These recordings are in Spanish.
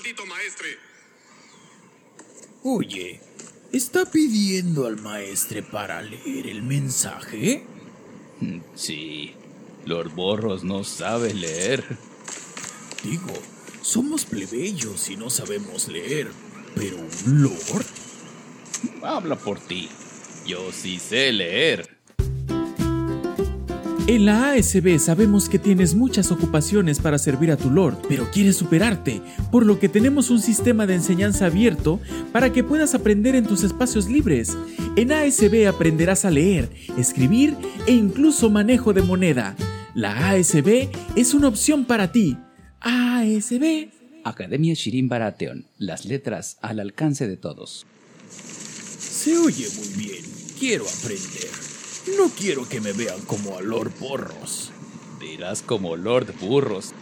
maldito maestre. Oye, ¿está pidiendo al maestre para leer el mensaje? Sí, Lord Borros no sabe leer. Digo, somos plebeyos y no sabemos leer, pero un lord. Habla por ti. Yo sí sé leer. En la ASB sabemos que tienes muchas ocupaciones para servir a tu Lord, pero quieres superarte, por lo que tenemos un sistema de enseñanza abierto para que puedas aprender en tus espacios libres. En ASB aprenderás a leer, escribir e incluso manejo de moneda. La ASB es una opción para ti. ASB. Academia Shirin Baratheon. Las letras al alcance de todos. Se oye muy bien. Quiero aprender. No quiero que me vean como a Lord Porros. Dirás como Lord Burros.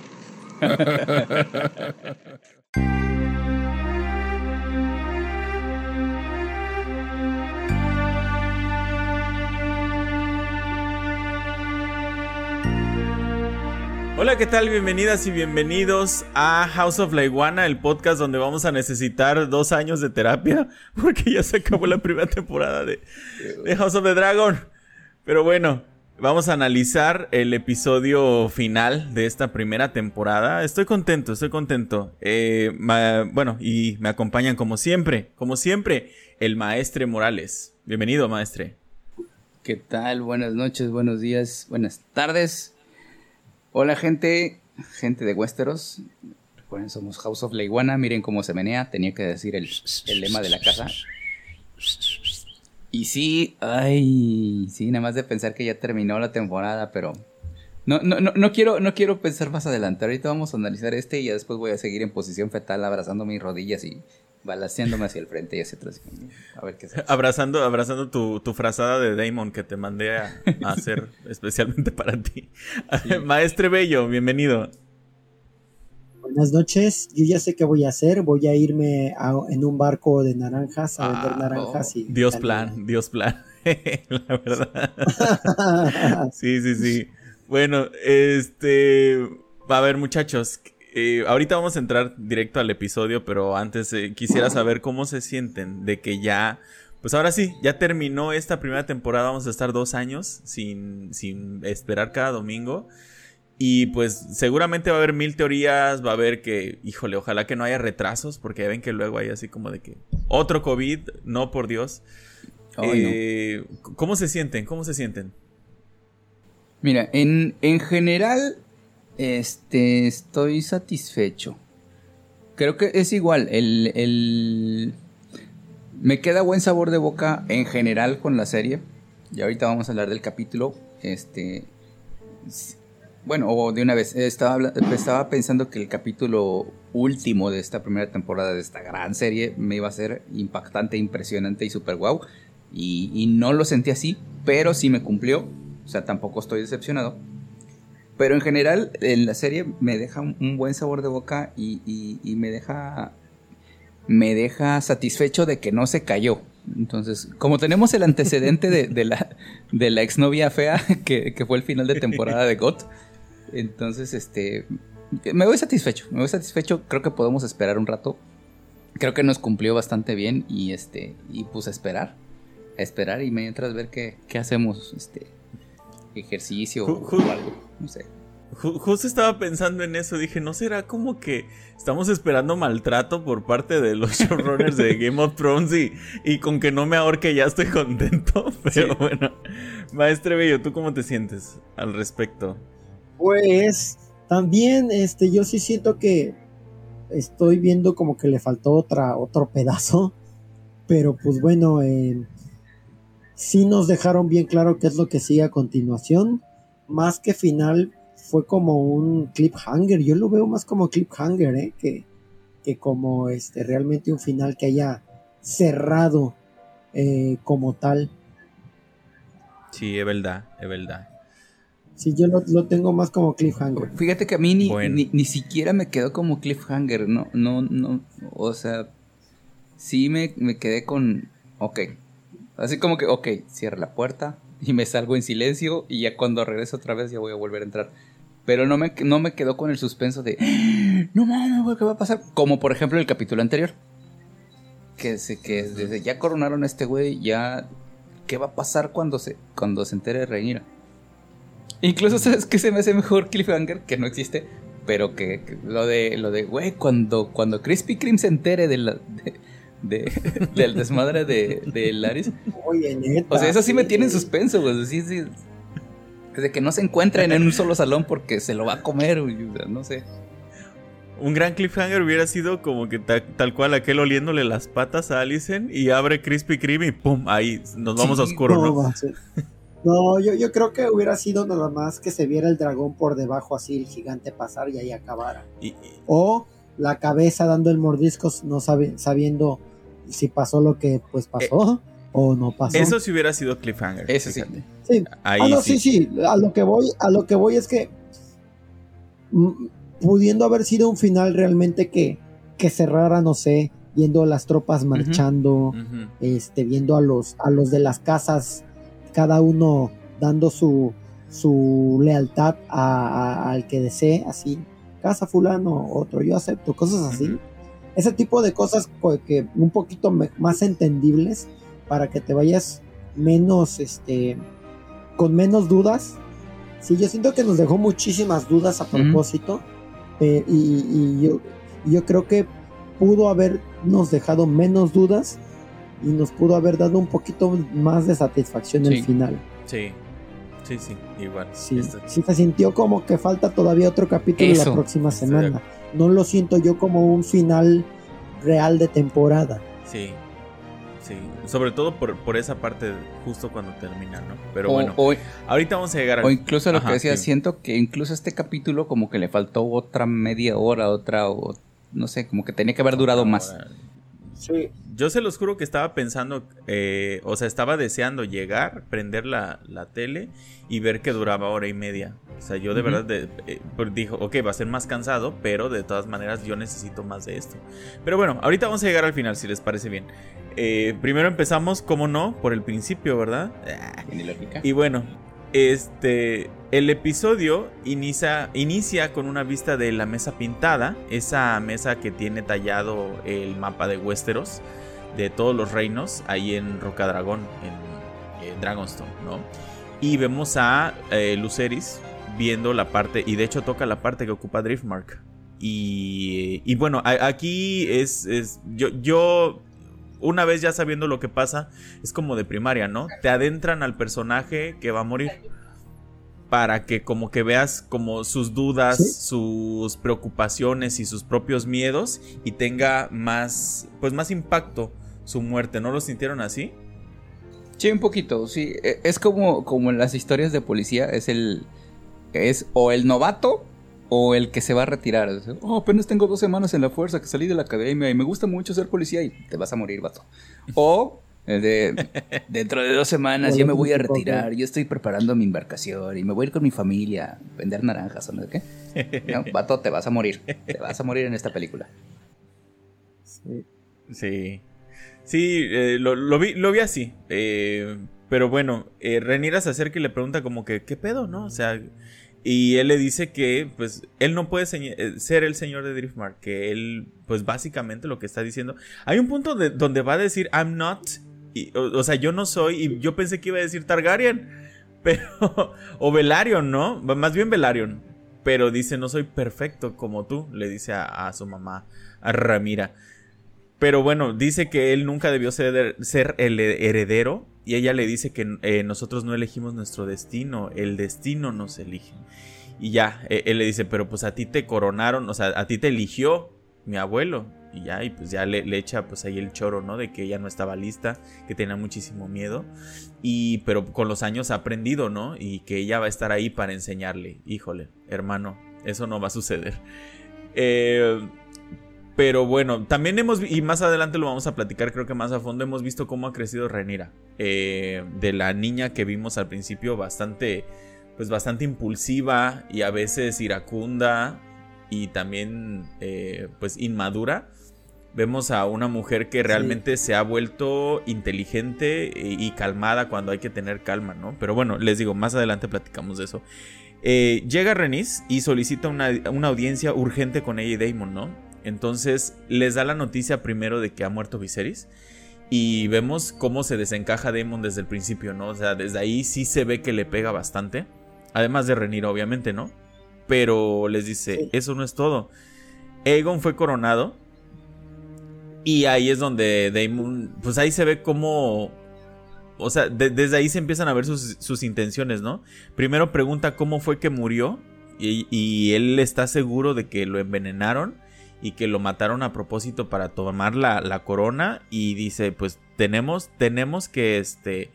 Hola, ¿qué tal? Bienvenidas y bienvenidos a House of la Iguana, el podcast donde vamos a necesitar dos años de terapia, porque ya se acabó la primera temporada de, de House of the Dragon. Pero bueno, vamos a analizar el episodio final de esta primera temporada. Estoy contento, estoy contento. Eh, bueno, y me acompañan como siempre, como siempre, el maestre Morales. Bienvenido, maestre. ¿Qué tal? Buenas noches, buenos días, buenas tardes. Hola gente, gente de Westeros. Recuerden, somos House of la Iguana. Miren cómo se menea. Tenía que decir el, el lema de la casa. Y sí, ay, sí, nada más de pensar que ya terminó la temporada, pero no, no, no, no quiero, no quiero pensar más adelante. Ahorita vamos a analizar este y ya después voy a seguir en posición fetal, abrazando mis rodillas y balanceándome hacia el frente y hacia atrás. A ver qué se Abrazando, abrazando tu, tu frazada de Damon que te mandé a, a hacer especialmente para ti. Maestre Bello, bienvenido. Buenas noches, yo ya sé qué voy a hacer, voy a irme a- en un barco de naranjas a vender Ah, naranjas y... Dios plan, Dios plan. La verdad. Sí, sí, sí. Bueno, este. A ver, muchachos. eh, ahorita vamos a entrar directo al episodio, pero antes eh, quisiera saber cómo se sienten de que ya. Pues ahora sí, ya terminó esta primera temporada. Vamos a estar dos años sin, sin esperar cada domingo. Y pues seguramente va a haber mil teorías, va a haber que, híjole, ojalá que no haya retrasos, porque ya ven que luego hay así como de que otro COVID, no por Dios. Ay, no. Eh, ¿Cómo se sienten? ¿Cómo se sienten? Mira, en, en general, este, estoy satisfecho. Creo que es igual, el, el... Me queda buen sabor de boca en general con la serie. Y ahorita vamos a hablar del capítulo. Este... Bueno, o de una vez, estaba, pensando que el capítulo último de esta primera temporada de esta gran serie me iba a ser impactante, impresionante y super guau. Y, no lo sentí así, pero sí me cumplió. O sea, tampoco estoy decepcionado. Pero en general, en la serie me deja un, buen sabor de boca y, me deja. Me deja satisfecho de que no se cayó. Entonces, como tenemos el antecedente de, de la, de la exnovia fea, que, que fue el final de temporada de GOT, entonces, este. Me voy satisfecho. Me voy satisfecho. Creo que podemos esperar un rato. Creo que nos cumplió bastante bien. Y este. Y pues a esperar. A esperar y mientras ver qué, qué hacemos. Este. Ejercicio Ju- o, algo. No sé. Ju- Justo estaba pensando en eso, dije, ¿no será como que estamos esperando maltrato por parte de los showrunners de Game of Thrones y, y con que no me ahorque ya estoy contento? Pero bueno, Maestre Bello, ¿tú cómo te sientes al respecto? Pues también este, yo sí siento que estoy viendo como que le faltó otra, otro pedazo, pero pues bueno, eh, sí nos dejaron bien claro qué es lo que sigue a continuación, más que final fue como un cliffhanger, yo lo veo más como cliffhanger, ¿eh? que, que como este, realmente un final que haya cerrado eh, como tal. Sí, es verdad, es verdad. Sí, yo lo, lo tengo más como cliffhanger. Fíjate que a mí ni, Bueno. ni, ni siquiera me quedó como cliffhanger, no, no, no, o sea, sí me, me quedé con, ok, así como que, ok, cierra la puerta y me salgo en silencio y ya cuando regreso otra vez ya voy a volver a entrar. Pero no me, no me quedó con el suspenso de, no mames, güey, ¿qué va a pasar? Como por ejemplo el capítulo anterior. Que, se, que desde ya coronaron a este güey, ya, ¿qué va a pasar cuando se, cuando se entere de Rhaenyra? Incluso, ¿sabes qué se me hace mejor Cliffhanger? Que no existe, pero que, que lo de, lo de, güey, cuando, cuando Krispy Kreme se entere de la, de- de- del desmadre de, de Laris. Oye, neta. O sea, eso sí me tiene en suspenso, güey. Sí, sí. De que no se encuentren en un solo salón porque se lo va a comer, güey. O sea, no sé. Un gran cliffhanger hubiera sido como que ta- tal cual aquel oliéndole las patas a Alicent y abre Krispy Kreme y pum, ahí nos vamos a Sí, oscuro, No, ¿no? yo, yo creo que hubiera sido nada más que se viera el dragón por debajo así, el gigante pasar y ahí acabara. Y- y- O la cabeza dando el mordisco no sabe, sabiendo si pasó lo que pues pasó o no pasó. eso sí hubiera sido cliffhanger. Eso sí. Sí. Ahí ah, no, sí. sí, sí. A lo que voy, a lo que voy es que pudiendo haber sido un final realmente que, que cerrara, no sé, viendo a las tropas marchando, este, viendo a los, a los de las casas, cada uno dando su, su lealtad a- a- al que desee, así, casa fulano, otro, yo acepto, cosas así. Ese tipo de cosas co- que un poquito me- más entendibles para que te vayas menos, este, con menos dudas. Sí, yo siento que nos dejó muchísimas dudas a propósito eh, y, y yo, y yo creo que pudo habernos dejado menos dudas y nos pudo haber dado un poquito más de satisfacción Sí. el final. Sí, sí, sí, igual. Sí, Esto- sí se sintió como que falta todavía otro capítulo Eso. la próxima semana. No lo siento yo como un final real de temporada. Sí, sí. Sobre todo por, por esa parte justo cuando termina, ¿no? Pero O, bueno, o- ahorita vamos a llegar o a... incluso lo Ajá, que decía, sí. siento que incluso este capítulo como que le faltó otra media hora, otra, o, no sé, como que tenía que haber durado más. Sí. Yo se los juro que estaba pensando, eh, o sea, estaba deseando llegar, prender la, la tele y ver que duraba hora y media. O sea, yo de verdad de- eh, pues dijo, ok, va a ser más cansado, pero de todas maneras yo necesito más de esto. Pero bueno, ahorita vamos a llegar al final, si les parece bien. Eh, primero empezamos, como no, por el principio, ¿verdad? Ah, Tiene lógica. y bueno, este. El episodio inicia, inicia con una vista de la mesa pintada. Esa mesa que tiene tallado el mapa de Westeros. De todos los reinos. Ahí en Rocadragón. En, en Dragonstone, ¿no? Y vemos a eh, Luceris viendo la parte. Y de hecho toca la parte que ocupa Driftmark. Y, y bueno, a- aquí es. es yo, yo una vez ya sabiendo lo que pasa, es como de primaria, ¿no? Te adentran al personaje que va a morir. Para que como que veas como sus dudas, Sí. sus preocupaciones y sus propios miedos y tenga más, pues más impacto su muerte. ¿No lo sintieron así? Sí, un poquito, sí. E- Es como, como en las historias de policía, es el. Es o el novato o el que se va a retirar. Es, Oh, apenas tengo dos semanas en la fuerza que salí de la academia y me gusta mucho ser policía y te vas a morir, vato. O el de dentro de dos semanas O ya lo me voy a retirar, yo estoy preparando mi embarcación y me voy a ir con mi familia a vender naranjas o no sé qué. No, vato, te vas a morir. Te vas a morir en esta película. Sí. Sí. Sí, eh, lo, vi, lo vi así. eh, pero bueno, eh, Rhaenyra se acerca y le pregunta como que, ¿qué pedo, no? O sea, y él le dice que, pues, él no puede eh, ser el señor de Driftmark. Que él, pues, básicamente lo que está diciendo. Hay un punto de- donde va a decir, I'm not. o, sea, yo no soy. Y yo pensé que iba a decir Targaryen. Pero. O Velaryon, ¿no? Más bien Velaryon. Pero dice, no soy perfecto como tú. Le dice a su mamá, a Ramira. Pero bueno, dice que él nunca debió ser, el heredero. Y ella le dice que eh, nosotros no elegimos nuestro destino, el destino nos elige. Y ya, eh, él le dice, pero pues a ti te coronaron, o sea, a ti te eligió mi abuelo. Y ya, y pues ya le, le echa pues ahí el choro, ¿no? De que ella no estaba lista, que tenía muchísimo miedo. Y pero con los años ha aprendido, ¿no? Y que ella va a estar ahí para enseñarle. Híjole, hermano, eso no va a suceder. Eh, pero bueno, también hemos, y más adelante lo vamos a platicar, creo que más a fondo, hemos visto cómo ha crecido Renira. Eh, de la niña que vimos al principio, bastante, pues bastante impulsiva y a veces iracunda y también, eh, pues inmadura. Vemos a una mujer que realmente se ha vuelto inteligente y, y calmada cuando hay que tener calma, ¿no? Pero bueno, les digo, más adelante platicamos de eso. Eh, llega Renis y solicita una, una, audiencia urgente con ella y Damon, ¿no? Entonces les da la noticia primero de que ha muerto Viserys. Y vemos cómo se desencaja Damon desde el principio, ¿no? O sea, desde ahí sí se ve que le pega bastante. Además de Renir, obviamente, ¿no? Pero les dice, eso no es todo. Aegon fue coronado. Y ahí es donde Damon, pues ahí se ve cómo... O sea, desde ahí se empiezan a ver sus, intenciones, ¿no? Primero pregunta cómo fue que murió. Y, y él está seguro de que lo envenenaron y que lo mataron a propósito para tomar la, corona y dice pues tenemos tenemos que este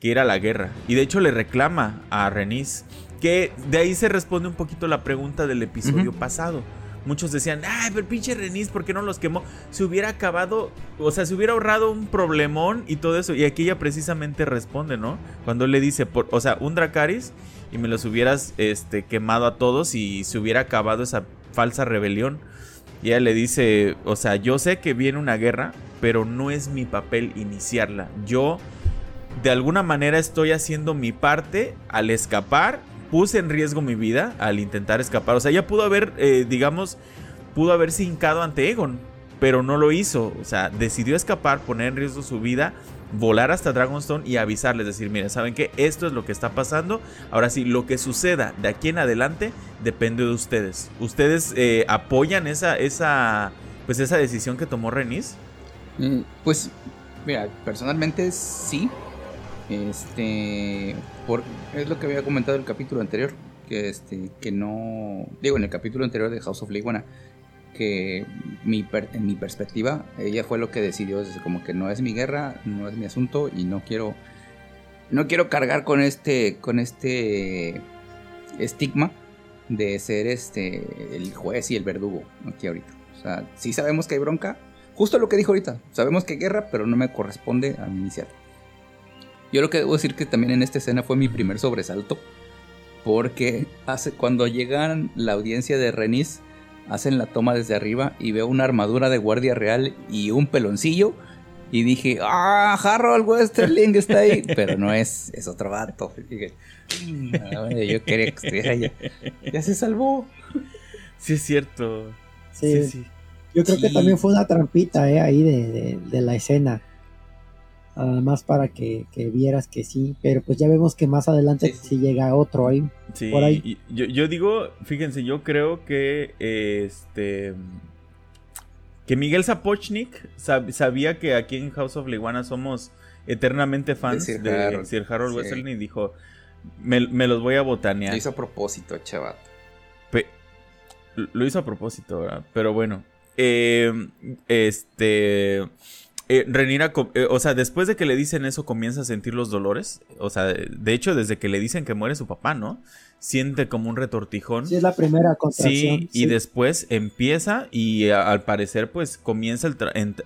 que ir a la guerra. Y de hecho le reclama a Renis que de ahí se responde un poquito la pregunta del episodio pasado. Muchos decían ay pero pinche Renis ¿por qué no los quemó? se hubiera acabado o sea se hubiera ahorrado un problemón y todo eso. Y aquí ella precisamente responde ¿no? cuando le dice por, o sea un Dracaris y me los hubieras este quemado a todos y se hubiera acabado esa falsa rebelión y ella le dice, o sea, yo sé que viene una guerra, pero no es mi papel iniciarla. Yo de alguna manera estoy haciendo mi parte al escapar. Puse en riesgo mi vida al intentar escapar. O sea, ella pudo haber, eh, digamos, pudo haberse hincado ante Egon, pero no lo hizo. O sea, decidió escapar, poner en riesgo su vida volar hasta Dragonstone y avisarles, decir, miren, ¿saben qué? Esto es lo que está pasando. Ahora sí, lo que suceda de aquí en adelante depende de ustedes. ¿Ustedes eh, apoyan esa, esa, pues esa decisión que tomó Renis? Mm, pues, mira, personalmente sí. Este, por, es lo que había comentado en el capítulo anterior, que este, que no, digo, en el capítulo anterior de House of Leguana, que mi en mi perspectiva, ella fue lo que decidió, es como que no es mi guerra, no es mi asunto y no quiero no quiero cargar con este con este estigma de ser este el juez y el verdugo aquí ahorita. O sea, sí sabemos que hay bronca, justo lo que dijo ahorita, sabemos que hay guerra, pero no me corresponde a mi iniciar. Yo lo que debo decir que también en esta escena fue mi primer sobresalto, porque hace, cuando llegan la audiencia de Renis, hacen la toma desde arriba y veo una armadura de guardia real y un peloncillo. Y dije, ah, Harold Westerling está ahí. Pero no es, es otro vato. Ah, yo quería que estuviera ya. Ya se salvó. Sí, es cierto. Sí, sí. Yo creo que también fue una trampita eh, ahí de, de la escena más para que, vieras que sí, pero pues ya vemos que más adelante si llega otro ahí. Sí, por ahí. Yo, yo, digo, fíjense, yo creo que este que Miguel Zapochnik sabía que aquí en House of Leguana somos eternamente fans de Sir Harold, Wesley y dijo, me, los voy a botanear. Lo hizo a propósito, chaval. lo hizo a propósito, pero bueno. Eh, este eh, Renira, eh, o sea, después de que le dicen eso, comienza a sentir los dolores. O sea, de hecho, desde que le dicen que muere su papá, ¿no? Siente como un retortijón. Sí, es la primera contracción. Sí, y después empieza y al parecer, pues comienza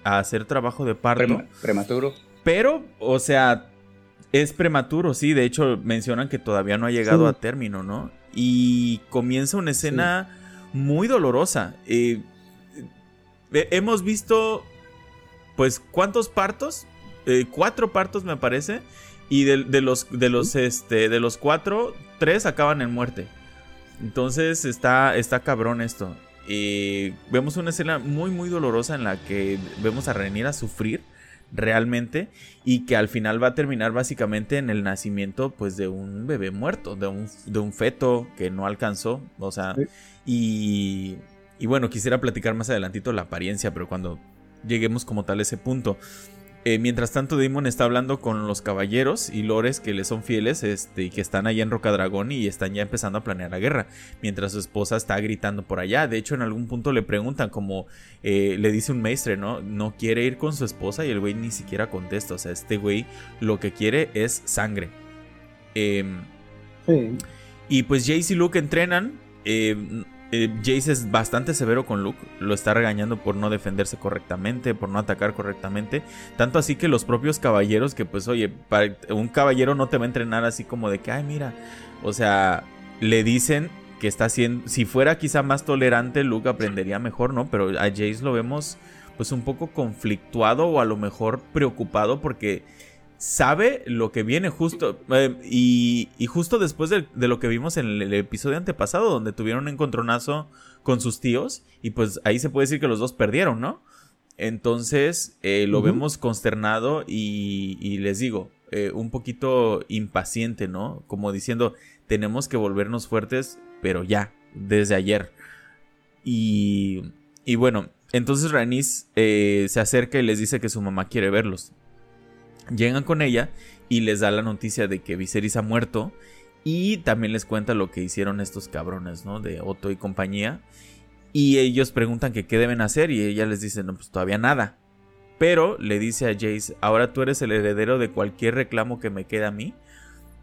a hacer trabajo de parto. prematuro. Pero, o sea, es prematuro, sí. De hecho, mencionan que todavía no ha llegado a término, ¿no? Y comienza una escena muy dolorosa. Eh, hemos visto pues, ¿cuántos partos? Eh, cuatro partos me parece. Y de, los, de, los, este, de los cuatro, tres acaban en muerte. Entonces está, está cabrón esto. Y vemos una escena muy, muy dolorosa en la que vemos a a sufrir realmente y que al final va a terminar básicamente en el nacimiento pues de un bebé muerto, de un, de un feto que no alcanzó, o sea, y, y bueno, quisiera platicar más adelantito la apariencia, pero cuando lleguemos como tal a ese punto. Eh, mientras tanto, Damon está hablando con los caballeros y lores que le son fieles este, y que están allá en Rocadragón y están ya empezando a planear la guerra. Mientras su esposa está gritando por allá. De hecho, en algún punto le preguntan, como eh, le dice un maestre, ¿no? No quiere ir con su esposa y el güey ni siquiera contesta. O sea, este güey lo que quiere es sangre. Em, y pues Jace y Luke entrenan. Eh, Jace es bastante severo con Luke, lo está regañando por no defenderse correctamente, por no atacar correctamente, tanto así que los propios caballeros que pues oye, un caballero no te va a entrenar así como de que, ay mira, o sea, le dicen que está haciendo, si fuera quizá más tolerante, Luke aprendería mejor, ¿no? Pero a Jace lo vemos pues un poco conflictuado o a lo mejor preocupado porque sabe lo que viene justo. eh, y, y justo después de, de lo que vimos en el, el episodio antepasado, donde tuvieron un encontronazo con sus tíos. Y pues ahí se puede decir que los dos perdieron, ¿no? Entonces eh, lo vemos consternado y, y les digo, eh, un poquito impaciente, ¿no? Como diciendo, tenemos que volvernos fuertes, pero ya, desde ayer. Y, y bueno, entonces eh, se acerca y les dice que su mamá quiere verlos. Llegan con ella y les da la noticia de que Viserys ha muerto. Y también les cuenta lo que hicieron estos cabrones, ¿no? De Otto y compañía. Y ellos preguntan que qué deben hacer y ella les dice, no, pues todavía nada. Pero le dice a Jace, ahora tú eres el heredero de cualquier reclamo que me quede a mí.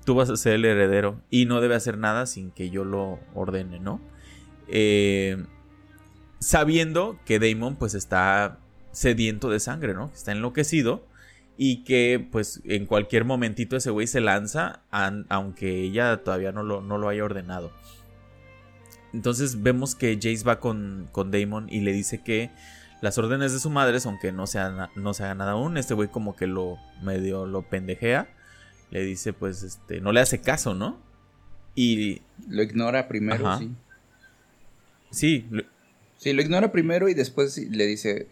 Tú vas a ser el heredero y no debe hacer nada sin que yo lo ordene, ¿no? Eh, sabiendo que Damon pues está sediento de sangre, ¿no? Está enloquecido y que pues en cualquier momentito ese güey se lanza an- aunque ella todavía no lo, no lo haya ordenado. Entonces vemos que Jace va con, con Damon y le dice que las órdenes de su madre, aunque no se, haga, no se haga nada aún, este güey como que lo medio lo pendejea. Le dice pues este, no le hace caso, ¿no? Y Lo ignora primero, Ajá. sí. sí, lo- Sí, lo ignora primero y después le dice,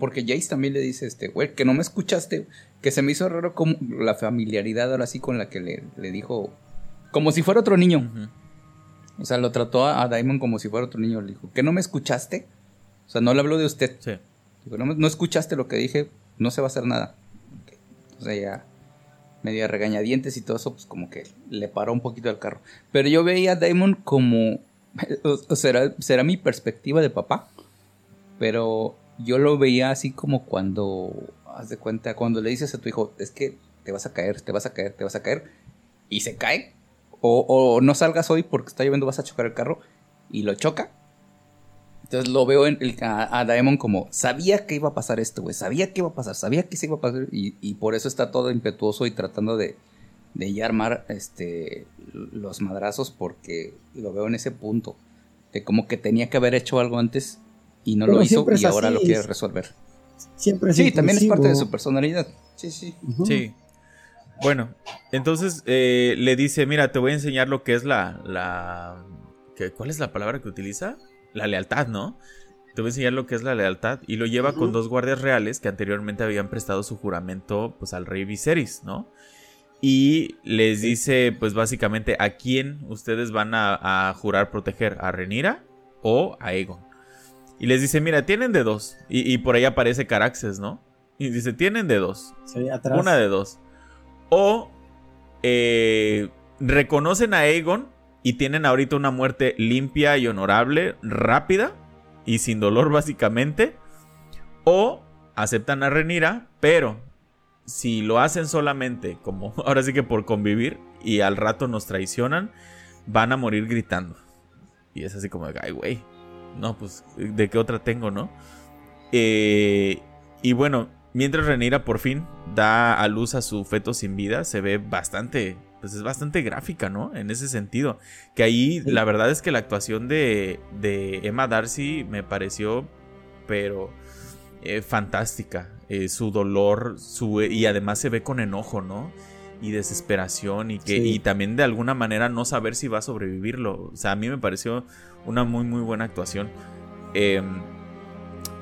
porque Jace también le dice, este, güey, que no me escuchaste, que se me hizo raro como la familiaridad ahora sí con la que le, le dijo, como si fuera otro niño. O sea, lo trató a, a Diamond como si fuera otro niño. Le dijo, ¿que no me escuchaste? O sea, no le habló de usted. sí. Dijo, no, escuchaste lo que dije, no se va a hacer nada. O sea, ya medio regañadientes y todo eso, pues como que le paró un poquito al carro. Pero yo veía a Damon como, o, o será, será mi perspectiva de papá, pero yo lo veía así como cuando, haz de cuenta, cuando le dices a tu hijo, es que te vas a caer, te vas a caer, te vas a caer, y se cae, o, o no salgas hoy porque está lloviendo, vas a chocar el carro, y lo choca, entonces lo veo en el, a, a Daemon como, sabía que iba a pasar esto, güey, sabía que iba a pasar, sabía que se iba a pasar, y, y por eso está todo impetuoso y tratando de, de ya armar este, los madrazos, porque lo veo en ese punto, de como que tenía que haber hecho algo antes y no Pero lo hizo y ahora lo quiere es- resolver. Siempre es Sí, también es parte de su personalidad. Sí, sí. Sí. Bueno, entonces eh, le dice, mira, te voy a enseñar lo que es la... la ¿qué- ¿Cuál es la palabra que utiliza? La lealtad, ¿no? Te voy a enseñar lo que es la lealtad. Y lo lleva con dos guardias reales que anteriormente habían prestado su juramento pues, al rey Viserys, ¿no? Y les dice, pues básicamente, a quién ustedes van a, a jurar proteger, a Renira o a Aegon. Y les dice, mira, tienen de dos. Y, y por ahí aparece Caraxes, ¿no? Y dice, tienen de dos. Sí, atrás. Una de dos. O eh, reconocen a Aegon y tienen ahorita una muerte limpia y honorable, rápida y sin dolor básicamente. O aceptan a Renira, pero si lo hacen solamente como ahora sí que por convivir y al rato nos traicionan, van a morir gritando. Y es así como, ay, güey. No, pues, ¿de qué otra tengo, no? Eh, y bueno, mientras Renira por fin da a luz a su feto sin vida, se ve bastante, pues es bastante gráfica, ¿no? En ese sentido. Que ahí la verdad es que la actuación de, de Emma Darcy me pareció, pero eh, fantástica. Eh, su dolor, su, y además se ve con enojo, ¿no? Y desesperación y que Sí. y también de alguna manera no saber si va a sobrevivirlo. O sea, a mí me pareció una muy muy buena actuación. Eh,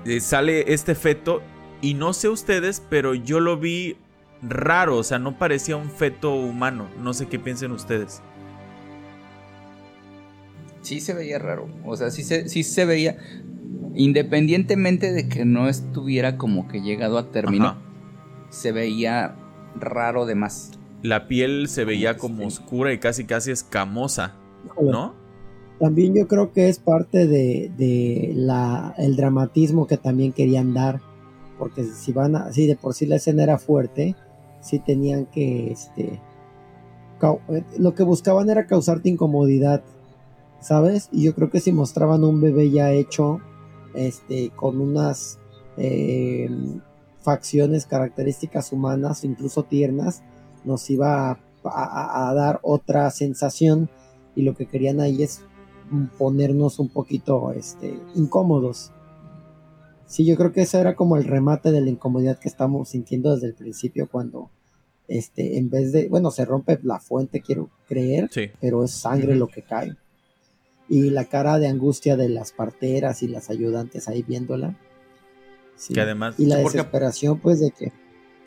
eh, sale este feto y no sé ustedes, pero yo lo vi raro, o sea, no parecía un feto humano. No sé qué piensen ustedes. Sí se veía raro. O sea, sí se, sí se veía. Independientemente de que no estuviera como que llegado a término, Ajá. se veía raro de más. La piel se veía como oscura y casi casi escamosa, ¿no? También yo creo que es parte de, de la, el dramatismo que también querían dar. Porque si van a, si de por sí la escena era fuerte, sí tenían que, este, eh, lo que buscaban era causarte incomodidad, ¿sabes? Y yo creo que si mostraban un bebé ya hecho, este, con unas eh, facciones, características humanas, incluso tiernas, nos iba a, a- a dar otra sensación y lo que querían ahí es ponernos un poquito este, incómodos. Sí, yo creo que eso era como el remate de la incomodidad que estamos sintiendo desde el principio cuando este, en vez de, bueno, se rompe la fuente, quiero creer, Sí. pero es sangre lo que cae. Y la cara de angustia de las parteras y las ayudantes ahí viéndola. Sí. Que además. Y la desesperación, pues, de que,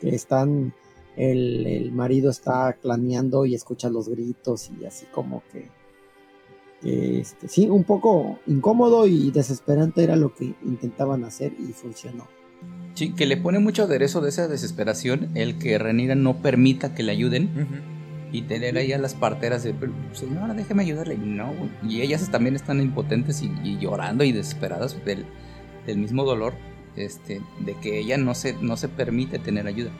que están, el, el marido está claneando y escucha los gritos y así como que, este, sí, un poco incómodo y desesperante era lo que intentaban hacer y funcionó. Sí, que le pone mucho aderezo de esa desesperación el que Renira no permita que le ayuden y tener ahí a las parteras de, "Pero, señora, déjeme ayudarle. Y no, güey. Y ellas también están impotentes y, y llorando y desesperadas del, del mismo dolor este, de que ella no se, no se permite tener ayuda.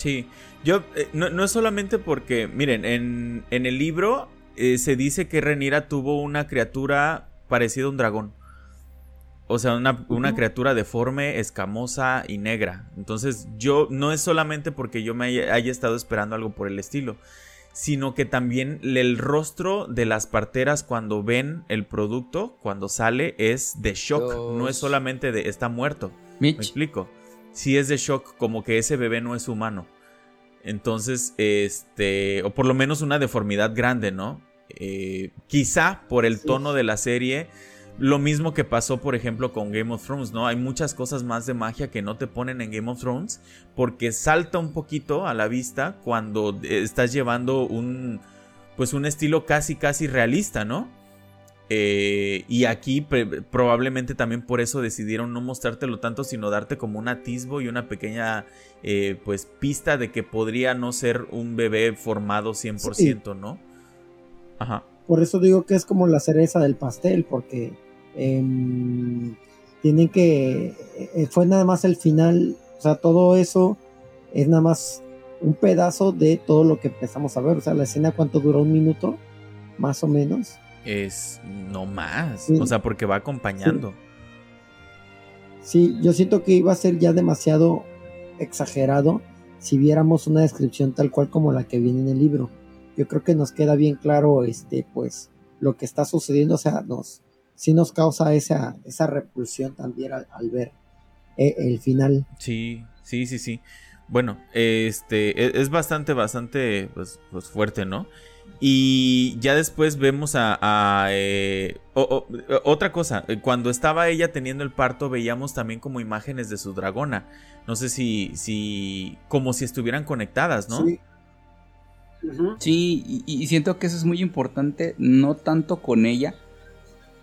Sí, yo eh, no, no es solamente porque, miren, en, en el libro eh, se dice que Renira tuvo una criatura parecida a un dragón. O sea, una, una criatura deforme, escamosa y negra. Entonces, yo no es solamente porque yo me haya, haya estado esperando algo por el estilo, sino que también el rostro de las parteras cuando ven el producto, cuando sale, es de shock. No es solamente de está muerto. ¿Me explico? Si es de shock, como que ese bebé no es humano. Entonces, este, o por lo menos una deformidad grande, ¿no? Eh, quizá por el Sí. tono de la serie, lo mismo que pasó, por ejemplo, con Game of Thrones, ¿no? Hay muchas cosas más de magia que no te ponen en Game of Thrones porque salta un poquito a la vista cuando eh, estás llevando un, pues un estilo casi, casi realista, ¿no? Eh, y aquí probablemente también por eso decidieron no mostrártelo tanto, sino darte como un atisbo y una pequeña eh, pues pista de que podría no ser un bebé formado 100%, ¿no? Ajá. Por eso digo que es como la cereza del pastel, porque em, tienen que. eh, fue nada más el final, o sea, todo eso es nada más un pedazo de todo lo que empezamos a ver. O sea, la escena, ¿cuánto duró? ¿Un minuto? Más o menos. Es no más, Sí. o sea, porque va acompañando. Sí, yo siento que iba a ser ya demasiado exagerado si viéramos una descripción tal cual como la que viene en el libro. Yo creo que nos queda bien claro, este, pues, lo que está sucediendo, o sea, nos, sí nos causa esa, esa repulsión también al, al ver eh, el final. Sí, sí, sí, sí. Bueno, este e- es bastante, bastante pues, pues, fuerte, ¿no? Y ya después vemos a... a, eh, o- o- otra cosa, eh, cuando estaba ella teniendo el parto veíamos también como imágenes de su dragona. No sé si, si, como si estuvieran conectadas, ¿no? Sí. Sí, y, y siento que eso es muy importante, no tanto con ella,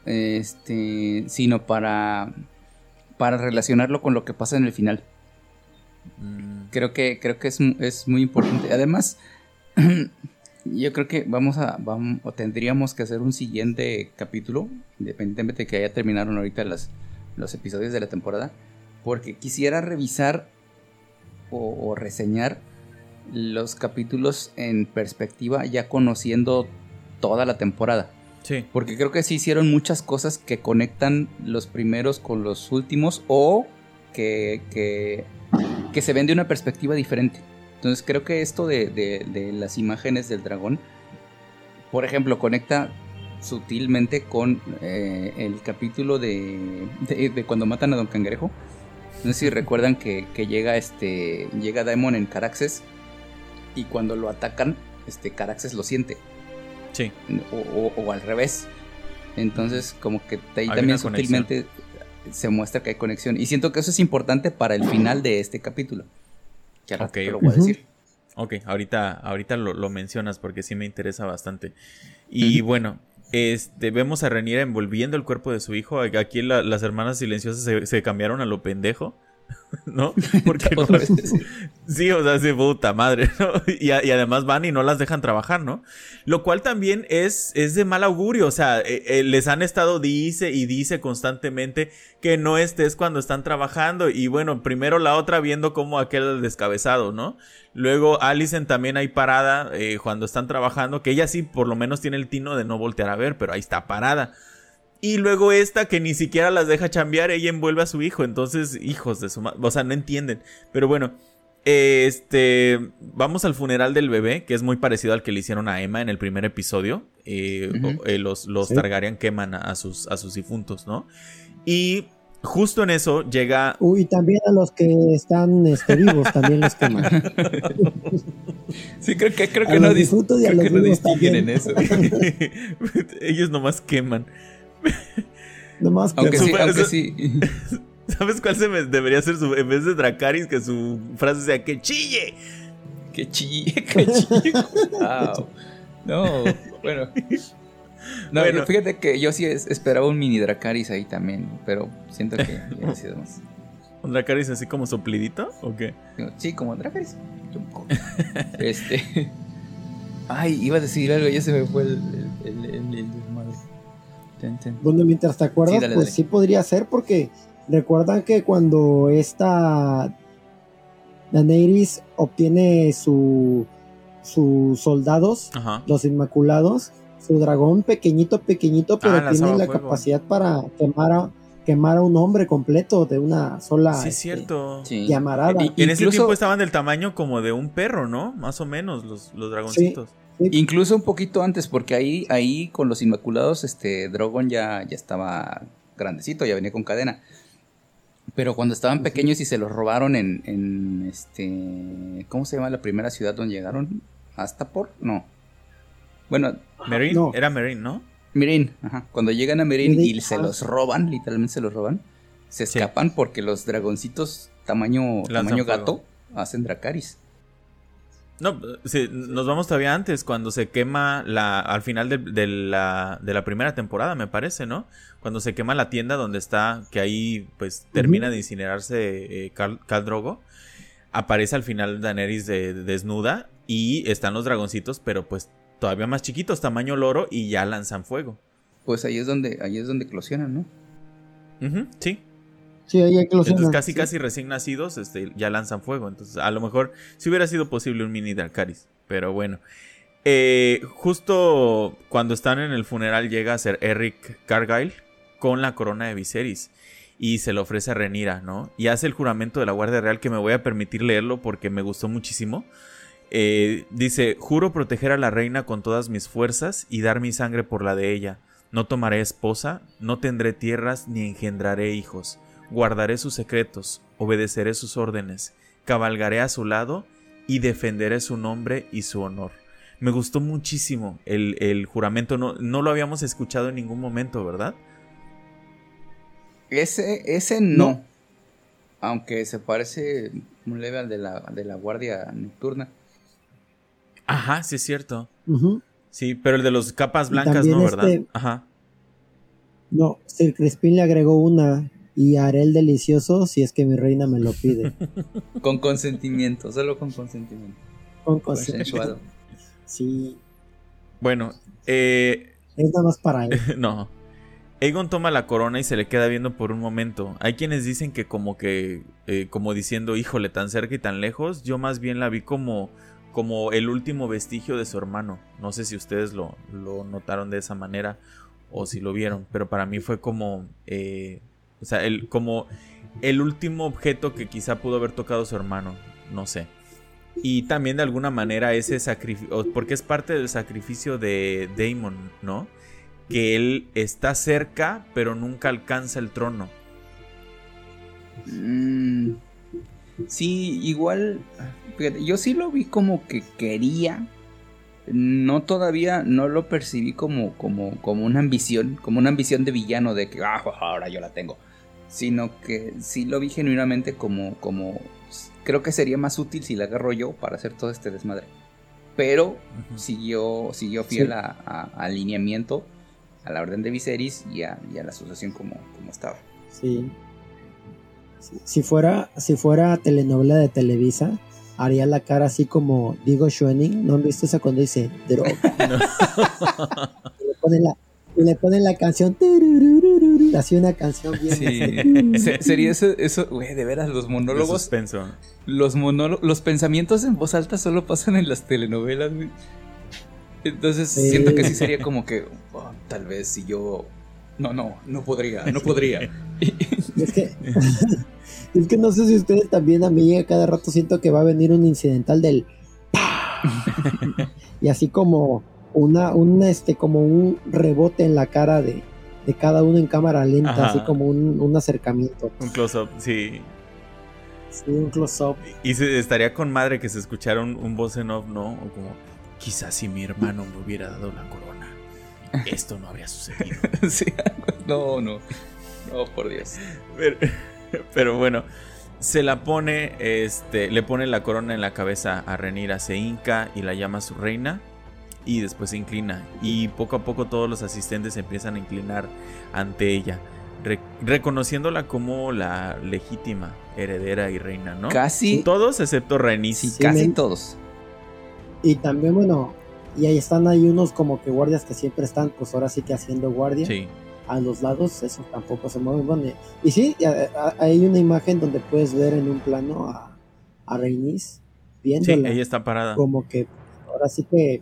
este, sino para, para relacionarlo con lo que pasa en el final. Mm, Creo que, creo que es, es muy importante. Además, yo creo que vamos a, vamos, o tendríamos que hacer un siguiente capítulo, independientemente de que ya terminaron ahorita las, los episodios de la temporada, porque quisiera revisar o, o reseñar los capítulos en perspectiva, ya conociendo toda la temporada. sí, Porque creo que sí hicieron muchas cosas que conectan los primeros con los últimos o que, que, que se ven de una perspectiva diferente. Entonces creo que esto de, de- de las imágenes del dragón, por ejemplo, conecta sutilmente con eh, el capítulo de, de- de cuando matan a Don Cangrejo. No sé si recuerdan que, que llega este llega Daemon en Caraxes y cuando lo atacan, este Caraxes lo siente sí. o, o- o al revés. Entonces, como que ahí Hay también conexión. sutilmente se muestra que hay conexión. Y siento que eso es importante para el final de este capítulo. Que al rato Ok, te lo voy a decir. Ok, ahorita, ahorita lo, lo mencionas porque sí me interesa bastante. Y bueno, este, vemos a Reniera envolviendo el cuerpo de su hijo. Aquí la- las hermanas silenciosas se, se cambiaron a lo pendejo. ¿No? Porque no- Otra vez. Sí, o sea, sí, puta madre, ¿no? Y, a- y además van y no las dejan trabajar, ¿no? Lo cual también es, es de mal augurio, o sea, eh, eh, les han estado dice y dice constantemente que no estés cuando están trabajando y bueno, primero la otra viendo como aquel descabezado, ¿no? Luego Alison también ahí parada eh, cuando están trabajando, que ella sí por lo menos tiene el tino de no voltear a ver, pero ahí está parada. Y luego esta que ni siquiera las deja chambear, ella envuelve a su hijo. Entonces, hijos de su madre. O sea, no entienden. Pero bueno, este. Vamos al funeral del bebé, que es muy parecido al que le hicieron a Emma en el primer episodio. Eh, eh, los los Sí. Targaryen queman a, sus, a sus difuntos, ¿no? Y justo en eso llega. Uy, también a los que están este, vivos también los queman. sí, creo que, creo que no, dis- creo que no distinguen también. en eso. Ellos nomás queman. Nomás que Aunque sí, aunque sí. ¿Sabes cuál se me debería ser su. En vez de Dracaris, que su frase sea que chille? Que chille, que chille. Wow. No, bueno. No, Bueno. fíjate que yo sí es- esperaba un mini Dracaris ahí también, pero siento que hubiera sido más. ¿Un Dracaris así como soplidito? ¿O qué? Sí, como Dracaris. Este. Ay, iba a decir algo, ya se me fue el, el, el, el- el desmadre. Ten, ten. Bueno, mientras te acuerdas, Sí, dale, pues dale. sí podría ser porque recuerdan que cuando esta Daenerys obtiene su sus soldados, Ajá. los Inmaculados, su dragón pequeñito, pequeñito, pero Ah, tiene lanzaba la fuego. capacidad para quemar a, quemar a un hombre completo de una sola Sí, es este, cierto. Sí. llamarada. Y- En ese tiempo estaban del tamaño como de un perro, ¿no? Más o menos, los, los dragoncitos. Incluso un poquito antes, porque ahí, ahí con los Inmaculados, este Drogon ya, ya estaba grandecito, ya venía con cadena. Pero cuando estaban pequeños y se los robaron en, en este. ¿Cómo se llama la primera ciudad donde llegaron? ¿Astapor? No. Bueno, Merin, No. era Merin, ¿no? Mirin, ajá. Cuando llegan a Mirin y se los roban, literalmente se los roban, se Sí. escapan porque los dragoncitos tamaño, Lanzan tamaño fuego. gato hacen Dracaris. No, sí, nos vamos todavía antes, cuando se quema la, al final de, de la, de la primera temporada, me parece, ¿no? Cuando se quema la tienda donde está, que ahí pues termina de incinerarse eh, Khal Drogo, aparece al final Daenerys de- de- desnuda y están los dragoncitos, pero pues todavía más chiquitos, tamaño loro, y ya lanzan fuego. Pues ahí es donde, ahí es donde eclosionan, ¿no? Sí, Sí, Entonces casi sí. casi recién nacidos este, ya lanzan fuego. Entonces a lo mejor si hubiera sido posible un mini Dracarys. Pero bueno. Eh, justo cuando están en el funeral llega a ser Eric Cargyle con la corona de Viserys. Y se le ofrece a Renira, ¿no? Y hace el juramento de la Guardia Real que me voy a permitir leerlo porque me gustó muchísimo. Eh, dice, juro proteger a la reina con todas mis fuerzas y dar mi sangre por la de ella. No tomaré esposa, no tendré tierras ni engendraré hijos. Guardaré sus secretos, obedeceré sus órdenes, cabalgaré a su lado y defenderé su nombre y su honor. Me gustó muchísimo el, el juramento, no, no lo habíamos escuchado en ningún momento, ¿verdad? Ese, ese no. Aunque se parece un leve al de la, de la guardia nocturna. Ajá, sí es cierto. Sí, pero el de los capas blancas no, ¿verdad? este- Ajá. No, Sir Crispín le agregó una y haré el delicioso si es que mi reina me lo pide. Con consentimiento, solo con consentimiento. Con Consensuado. Sí, Bueno, eh, es nada más para él. no. Aegon toma la corona y se le queda viendo por un momento. Hay quienes dicen que como que, eh, como diciendo, híjole, tan cerca y tan lejos, yo más bien la vi como, como el último vestigio de su hermano. No sé si ustedes lo, lo notaron de esa manera o si lo vieron, pero para mí fue como, eh, o sea, el, como el último objeto que quizá pudo haber tocado su hermano, no sé. Y también de alguna manera ese sacrificio, porque es parte del sacrificio de Daemon, ¿no? Que él está cerca, pero nunca alcanza el trono. Mm, sí, igual. yo sí lo vi como que quería. No todavía no lo percibí como, como, como una ambición, como una ambición de villano de que ah, ahora yo la tengo. Sino que sí lo vi genuinamente como, como creo que sería más útil si la agarro yo para hacer todo este desmadre. Pero siguió, siguió fiel Sí. a, a- al alineamiento, a la orden de Viserys y a, y a la asociación como, como estaba. Sí. Si fuera, si fuera telenovela de Televisa, haría la cara así como Diego Schoening. ¿No han visto esa cuando dice droga? Y le ponen la, y le ponen la canción. Así una canción bien. Sí. Se- sería eso, eso, güey, de veras, los monólogos, suspenso. los monólogos, los pensamientos en voz alta solo pasan en las telenovelas, güey. Entonces Sí. siento que sí sería como que, oh, tal vez si yo, no, no, no podría, no podría. Es que, es que no sé si ustedes también a mí a cada rato siento que va a venir un incidental del ¡pah! y así como una, un este como un rebote en la cara de, de cada uno en cámara lenta, Ajá. así como un, un acercamiento. Un close-up, sí. Sí, un close-up. Y se, estaría con madre que se escuchara un, un voz en off, ¿no? O como, quizás si mi hermano me hubiera dado la corona, esto no habría sucedido. Sí, no, no. No, por Dios. Pero, pero bueno, se la pone, este, le pone la corona en la cabeza a Renira, se hinca y la llama su reina y después se inclina y poco a poco todos los asistentes empiezan a inclinar ante ella, re- reconociéndola como la legítima heredera y reina, ¿no? Casi, Todos excepto Rhaenys. sí, casi todos. Y también, bueno, y ahí están ahí unos como que guardias que siempre están, pues ahora sí que haciendo guardia. Sí. A los lados, esos tampoco se mueven. Bueno, y sí, hay una imagen donde puedes ver en un plano a, a Sí, viéndola. ella está parada. como que ahora sí que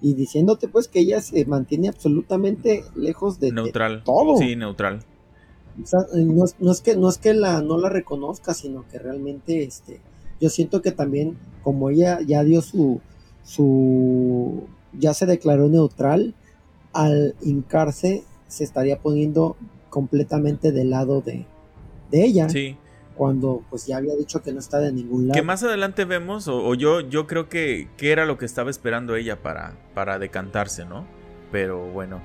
y diciéndote pues que ella se mantiene absolutamente lejos de, de Neutral. todo. Sí, neutral. O sea, no, no es que no es que la no la reconozca sino que realmente este yo siento que también como ella ya dio su su ya se declaró neutral al hincarse se estaría poniendo completamente del lado de, de ella Sí. cuando pues ya había dicho que no está de ningún lado Que más adelante vemos, o, o yo, yo creo que, que era lo que estaba esperando ella para, para decantarse, ¿no? Pero bueno.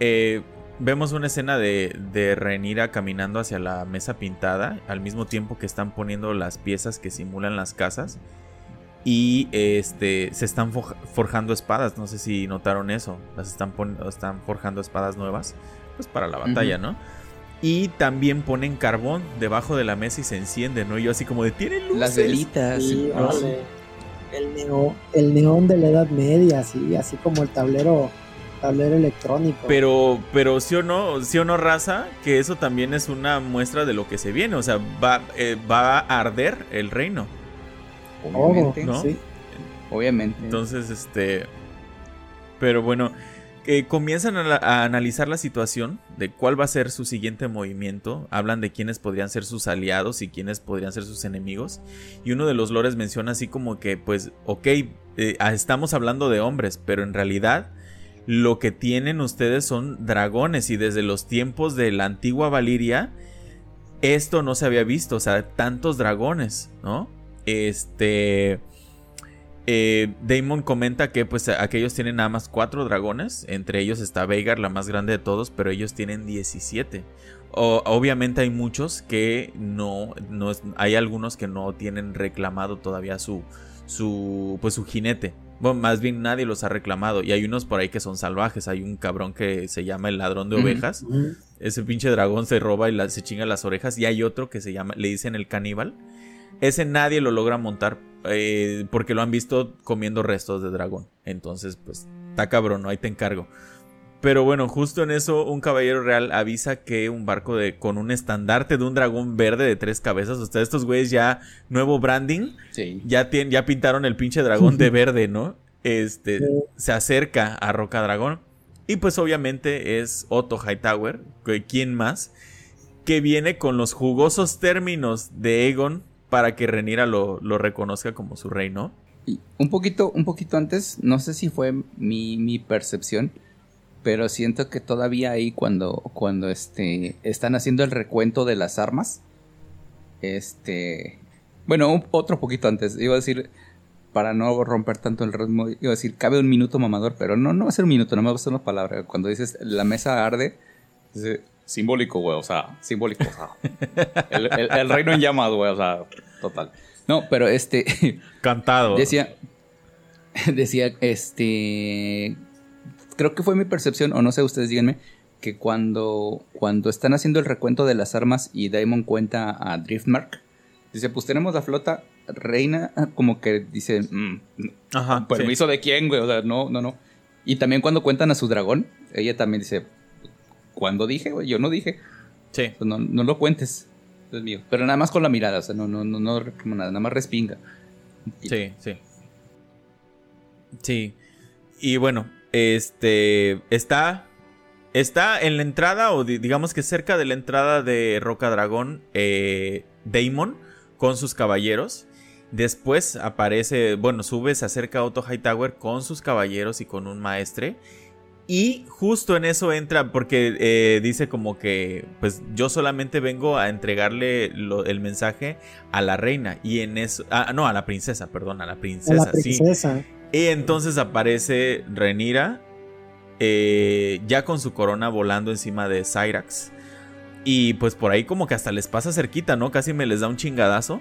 Eh, vemos una escena de, de Renira caminando hacia la mesa pintada, al mismo tiempo que están poniendo las piezas que simulan las casas. Y este se están forjando espadas, no sé si notaron eso. Las están, están forjando espadas nuevas, pues para la batalla, ¿no? Y también ponen carbón debajo de la mesa y se enciende, ¿no? Y yo así como de, ¿tiene luces? Las velitas. Sí, ¿no? vale. El, neo- el neón de la Edad Media, sí, así como el tablero, tablero electrónico. Pero, pero sí o no, sí o no, raza, que eso también es una muestra de lo que se viene. O sea, va, eh, va a arder el reino. Obviamente. ¿no? sí. Obviamente. Entonces, este. Pero bueno, eh, comienzan a, la- a analizar la situación de cuál va a ser su siguiente movimiento. Hablan de quiénes podrían ser sus aliados y quiénes podrían ser sus enemigos. Y uno de los lores menciona así como que, pues, ok, eh, ah, estamos hablando de hombres, pero en realidad lo que tienen ustedes son dragones y desde los tiempos de la antigua Valiria esto no se había visto, o sea, tantos dragones, ¿no? Este eh, Damon comenta que pues aquellos tienen nada más cuatro dragones, entre ellos está Veigar, la más grande de todos, pero ellos tienen 17. O- obviamente hay muchos que no, no es- hay algunos que no tienen reclamado todavía su, su, pues su jinete. Bueno, más bien nadie los ha reclamado y hay unos por ahí que son salvajes. Hay un cabrón que se llama el ladrón de ovejas. Ese pinche dragón se roba y la- se chinga las orejas. Y hay otro que se llama, le dicen el caníbal. Ese nadie lo logra montar eh, porque lo han visto comiendo restos de dragón. Entonces, pues, está cabrón, ¿no? Ahí te encargo. Pero bueno, justo en eso, un caballero real avisa que un barco de con un estandarte de un dragón verde de tres cabezas. O sea, estos güeyes ya, nuevo branding, Sí. ya, ya pintaron el pinche dragón de verde, ¿no? Este Sí. se acerca a Roca Dragón. Y pues obviamente es Otto Hightower, que- ¿quién más? Que viene con los jugosos términos de Egon para que Renira lo, lo reconozca como su rey, ¿no? Y un poquito, un poquito antes, no sé si fue mi, mi percepción, pero siento que todavía ahí cuando, cuando este, están haciendo el recuento de las armas, este, bueno, otro poquito antes, iba a decir, para no romper tanto el ritmo, iba a decir, cabe un minuto mamador, pero no, no va a ser un minuto, no me gusta una palabra. Cuando dices la mesa arde, simbólico, güey, o sea, simbólico, o sea, el, el- el reino en llamas, güey, o sea, total. No, pero este, Cantado. Decía, decía, este, creo que fue mi percepción, o no sé, ustedes díganme, que cuando, cuando están haciendo el recuento de las armas y Daemon cuenta a Driftmark, dice, pues tenemos la flota reina, como que dice, mm, Ajá. ¿permiso de quién, güey? O sea, no, no, no. Y también cuando cuentan a su dragón, ella también dice, ¿cuándo dije, güey? Yo no dije. Sí. Pues no, no lo cuentes, es mío. Pero nada más con la mirada, o sea, no, no, no, no nada, nada más respinga. Sí, sí. Sí. Y bueno, este está está en la entrada o di- digamos que cerca de la entrada de Roca Dragón eh, Daemon con sus caballeros. Después aparece, bueno, sube, se acerca Otto Hightower con sus caballeros y con un maestre. Y justo en eso entra, porque eh, dice como que, pues yo solamente vengo a entregarle el mensaje a la reina. Y en eso, ah, no, a la princesa, perdón, a la princesa. A la princesa. Y entonces aparece Renira, eh, ya con su corona volando encima de Cyrax. Y pues por ahí como que hasta les pasa cerquita, ¿no? Casi me les da un chingadazo.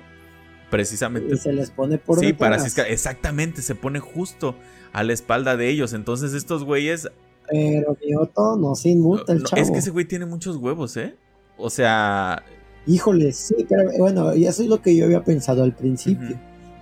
Precisamente. Y se les pone por Sí, para Exactamente, se pone justo a la espalda de ellos. Entonces estos güeyes pero Otto no se inmuta el chavo. Es que ese güey tiene muchos huevos, ¿eh? O sea. Híjole, sí, pero bueno, y eso es lo que yo había pensado al principio.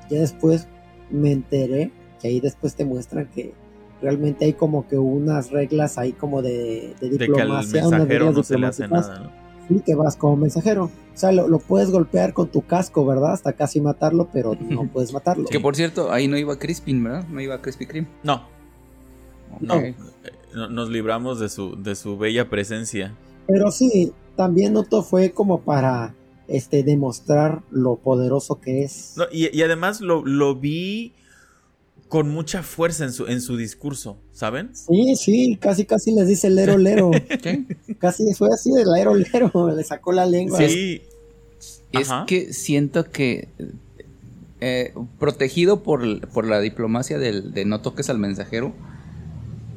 Ya después me enteré que ahí después te muestran que realmente hay como que unas reglas ahí como de, de diplomacia. De que al mensajero no se le hace nada, ¿no? Sí, que vas como mensajero. O sea, lo, puedes golpear con tu casco, ¿verdad? Hasta casi matarlo, pero no puedes matarlo. Que por cierto, ahí no iba Crispin, ¿verdad? No iba Crispy Cream. No. No nos libramos de su, de su bella presencia. Pero sí, también Otto fue como para este, demostrar lo poderoso que es. y, además lo, lo, vi con mucha fuerza en su, en su discurso, ¿saben? Sí, sí, casi casi les dice lero lero. Casi fue así de lero lero, le sacó la lengua. Sí. Es que siento que eh, protegido por, por, la diplomacia del, de no toques al mensajero,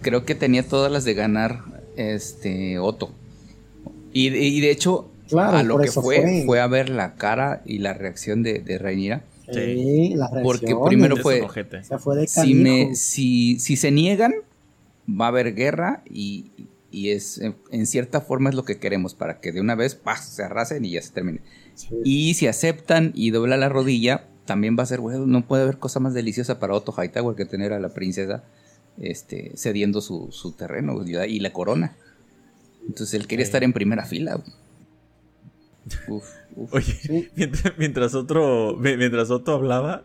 creo que tenía todas las de ganar este Otto. Y, de hecho, a lo que fue, fue, a ver la cara y la reacción de, de Rhaenyra. Sí, la Porque primero fue, si, si, si, se niegan, va a haber guerra y, es en cierta forma es lo que queremos para que de una vez se arrasen y ya se termine. Y si aceptan y dobla la rodilla, también va a ser, bueno, no puede haber cosa más deliciosa para Otto Hightower que tener a la princesa este, cediendo su, su terreno y la corona. Entonces él quería estar en primera fila. Oye, mientras, otro, mientras otro hablaba,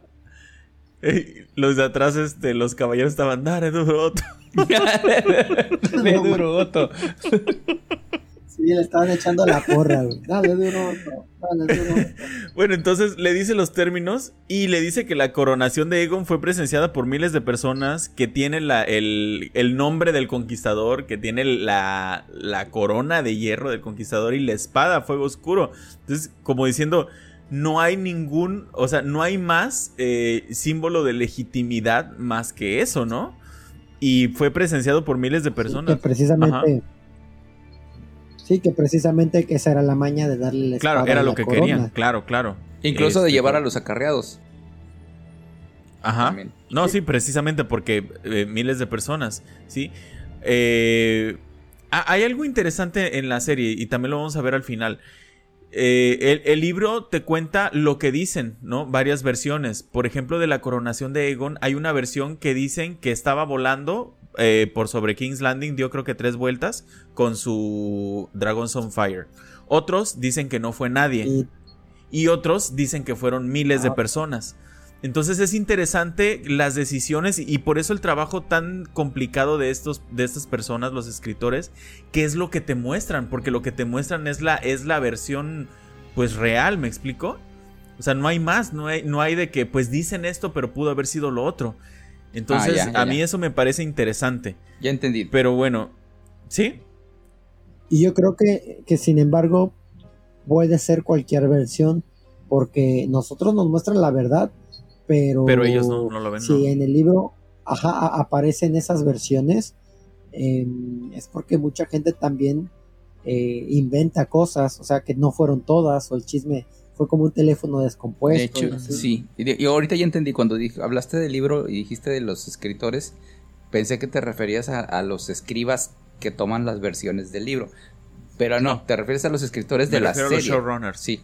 eh, los de atrás, este, los caballeros estaban, dale duro Otto. dale duro Otto. Sí, le estaban echando la porra, Dale duro, dale duro. Bueno, entonces le dice los términos y le dice que la coronación de Egon fue presenciada por miles de personas, que tiene la, el, nombre del conquistador, que tiene la, la corona de hierro del conquistador y la espada fuego oscuro. Entonces, como diciendo, no hay ningún, o sea, no hay más eh, símbolo de legitimidad más que eso, ¿no? Y fue presenciado por miles de personas. precisamente. Sí, que precisamente que esa era la maña de darle la Claro, era lo que querían, claro, claro. Incluso de este, llevar a los acarreados. Ajá. No, sí, precisamente porque eh, miles de personas, ¿sí? Eh, hay algo interesante en la serie y también lo vamos a ver al final. Eh, el, libro te cuenta lo que dicen, ¿no? Varias versiones. Por ejemplo, de la coronación de Aegon, hay una versión que dicen que estaba volando eh, por sobre King's Landing dio creo que tres vueltas con su Dragon's on Fire. Otros dicen que no fue nadie. Y, otros dicen que fueron miles de ah. personas. Entonces es interesante las decisiones y por eso el trabajo tan complicado de, estos, de estas personas, los escritores, que es lo que te muestran, porque lo que te muestran es la, es la versión pues real, ¿me explico? O sea, no hay más, no hay, no hay de que pues dicen esto pero pudo haber sido lo otro. Entonces, ah, a mí eso me parece interesante. Ya entendí. Pero bueno, ¿sí? Y yo creo que, que sin embargo, puede ser cualquier versión, porque nosotros nos muestran la verdad, pero, pero ellos no, lo ven. Si en el libro ajá, aparecen esas versiones, em, es porque mucha gente también eh, inventa cosas, o sea, que no fueron todas, o el chisme fue como un teléfono descompuesto. De hecho, sí. Y, ahorita ya entendí, cuando hablaste del libro y dijiste de los escritores, pensé que te referías a, los escribas que toman las versiones del libro. Pero no, te refieres a los escritores de la serie. A los showrunners. Sí.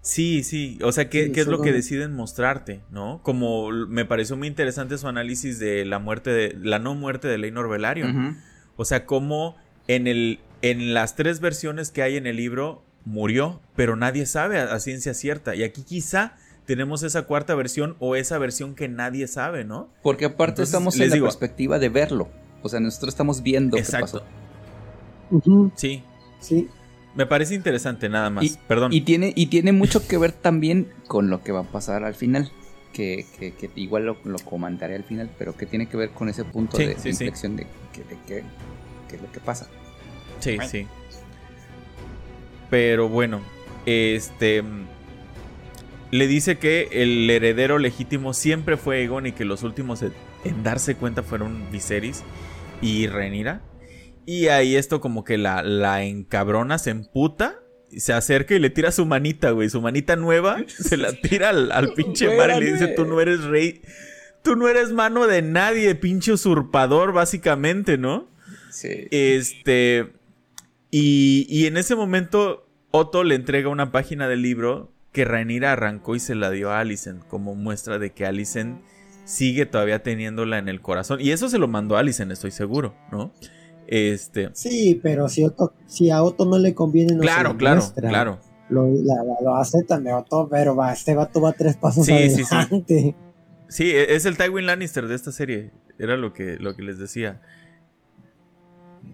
Sí, sí, o sea, ¿qué, ¿qué es lo que deciden mostrarte, no? Como me pareció muy interesante su análisis de la muerte, de la no muerte de Leinor Velaryon. O sea, cómo en, el, en las tres versiones que hay en el libro, murió, pero nadie sabe a, ciencia cierta. Y aquí quizá tenemos esa cuarta versión o esa versión que nadie sabe, ¿no? Porque aparte estamos en la perspectiva de verlo. O sea, nosotros estamos viendo Exacto. qué pasó. Sí. Sí. Me parece interesante nada más. Y, Perdón. Y tiene, y tiene mucho que ver también con lo que va a pasar al final. Que, que, igual lo, lo, comentaré al final, pero que tiene que ver con ese punto de inflexión de, que qué es lo que pasa. Sí, sí. Pero bueno, este le dice que el heredero legítimo siempre fue Egon y que los últimos en darse cuenta fueron Viserys y Renira. Y ahí esto como que la, la encabrona, se emputa, se acerca y le tira su manita, güey. Su manita nueva, se la tira al, pinche mar y le dice, tú no eres rey. Tú no eres mano de nadie, pinche usurpador, básicamente, ¿no? Sí. Este... Y, y en ese momento Otto le entrega una página del libro que Rhaenyra arrancó y se la dio a Alicent como muestra de que Alicent sigue todavía teniéndola en el corazón. Y eso se lo mandó Alicent, estoy seguro, ¿no? Este. Sí, pero si, si a Otto no le conviene, no Claro, claro, claro. Lo, lo aceptan de Otto, pero va, este vato va tres pasos sí, adelante. Sí, sí. sí, e, es el Tywin Lannister de esta serie. Era lo que, lo que les decía.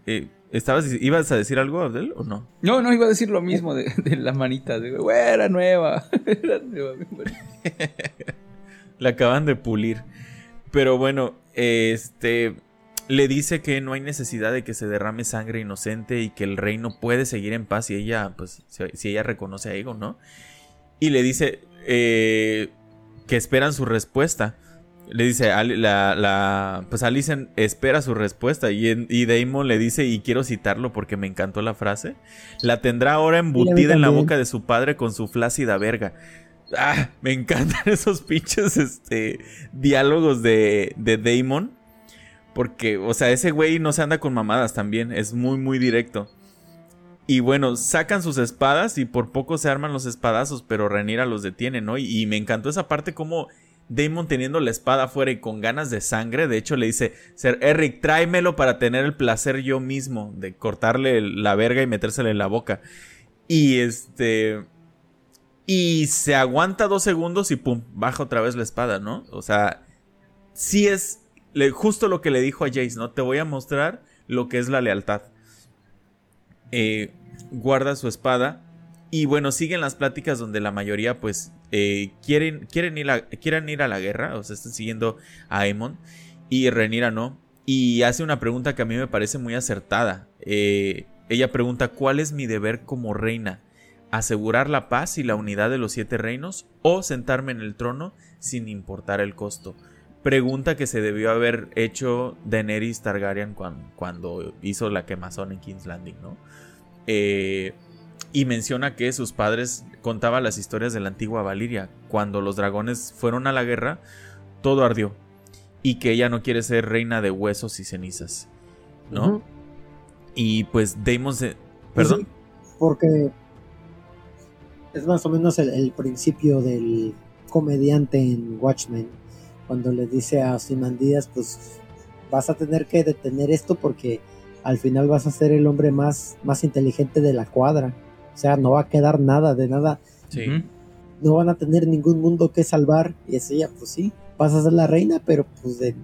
Eh, ¿Estabas, ¿Ibas a decir algo, Abdel, o no? No, no, iba a decir lo mismo de, la manita. De, era nueva. Era nueva. la acaban de pulir. Pero bueno, este. Le dice que no hay necesidad de que se derrame sangre inocente y que el reino puede seguir en paz si ella, pues, si ella reconoce a Egon, ¿no? Y le dice eh, que esperan su respuesta le dice, la, la, pues Alicent espera su respuesta y, y Damon le dice, y quiero citarlo porque me encantó la frase, la tendrá ahora embutida en la boca de su padre con su flácida verga. Ah, me encantan esos pinches este, diálogos de, de Damon. Porque, o sea, ese güey no se anda con mamadas también, es muy, muy directo. Y bueno, sacan sus espadas y por poco se arman los espadazos, pero Renira los detiene, ¿no? Y, y me encantó esa parte como Damon teniendo la espada afuera y con ganas de sangre, de hecho le dice, Ser Eric, tráemelo para tener el placer yo mismo de cortarle la verga y metérsela en la boca. Y este... Y se aguanta dos segundos y pum, baja otra vez la espada, ¿no? O sea, sí es justo lo que le dijo a Jace, ¿no? Te voy a mostrar lo que es la lealtad. Eh, guarda su espada. Y bueno, siguen las pláticas donde la mayoría pues eh, quieren, quieren, ir a, ir a la guerra, o sea, están siguiendo a Aemon y Renira no. Y hace una pregunta que a mí me parece muy acertada. Eh, ella pregunta, ¿cuál es mi deber como reina? ¿Asegurar la paz y la unidad de los siete reinos o sentarme en el trono sin importar el costo? Pregunta que se debió haber hecho Daenerys Targaryen cuando, cuando hizo la quemazón en King's Landing, ¿no? Eh, y menciona que sus padres contaban las historias de la antigua Valiria. Cuando los dragones fueron a la guerra, todo ardió. Y que ella no quiere ser reina de huesos y cenizas. ¿No? Y pues Damon se... ¿Perdón? porque es más o menos el, principio del comediante en Watchmen. Cuando le dice a Simandidas, pues vas a tener que detener esto porque al final vas a ser el hombre más, más inteligente de la cuadra. O sea, no va a quedar nada de nada. Sí. No van a tener ningún mundo que salvar. Y es ella, pues sí, vas a ser la reina, pero pues de,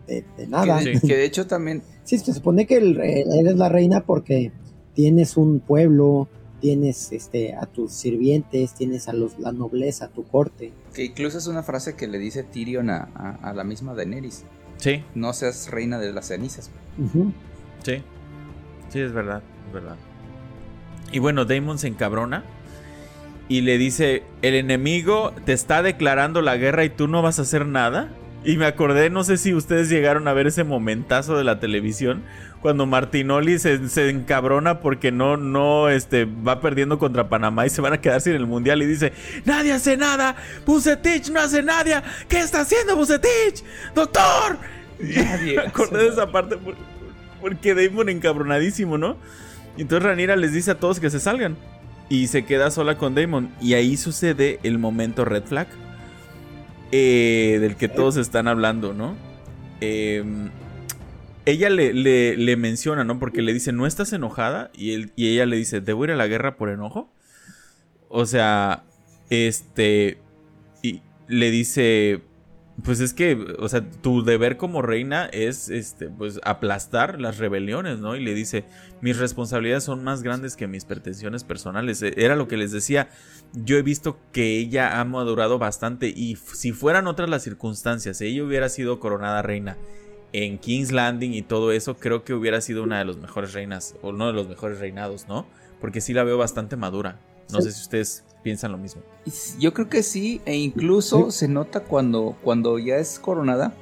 nada. Que de, hecho también. sí, se supone que eres la reina porque tienes un pueblo, tienes este a tus sirvientes, tienes a los la nobleza, a tu corte. Que incluso es una frase que le dice Tyrion a, la misma Daenerys. Sí. No seas reina de las cenizas. Sí. Sí, es verdad, es verdad. Y bueno, Damon se encabrona y le dice, el enemigo te está declarando la guerra y tú no vas a hacer nada. Y me acordé, no sé si ustedes llegaron a ver ese momentazo de la televisión cuando Martinoli se, se, encabrona porque no, no, este, va perdiendo contra Panamá y se van a quedar sin el mundial y dice, nadie hace nada, Bucetich no hace nada, ¿qué está haciendo Bucetich? Doctor. Nadie me acordé de esa parte porque Damon encabronadísimo, ¿no? Y entonces Ranira les dice a todos que se salgan. Y se queda sola con Damon. Y ahí sucede el momento red flag. Eh, del que todos están hablando, ¿no? Em, ella le, le, menciona, ¿no? Porque le dice, ¿no estás enojada? Y, él, y ella le dice, ¿debo ir a la guerra por enojo? O sea, este... Y le dice, pues es que, o sea, tu deber como reina es, este, pues, aplastar las rebeliones, ¿no? Y le dice, mis responsabilidades son más grandes que mis pretensiones personales. E, era lo que les decía. Yo he visto que ella ha madurado bastante y si fueran otras las circunstancias, si ella hubiera sido coronada reina en King's Landing y todo eso, creo que hubiera sido una de las mejores reinas, o uno de los mejores reinados, ¿no? Porque sí la veo bastante madura. No sé si ustedes piensan lo mismo. Yo creo que sí, e incluso se nota cuando, cuando ya es coronada.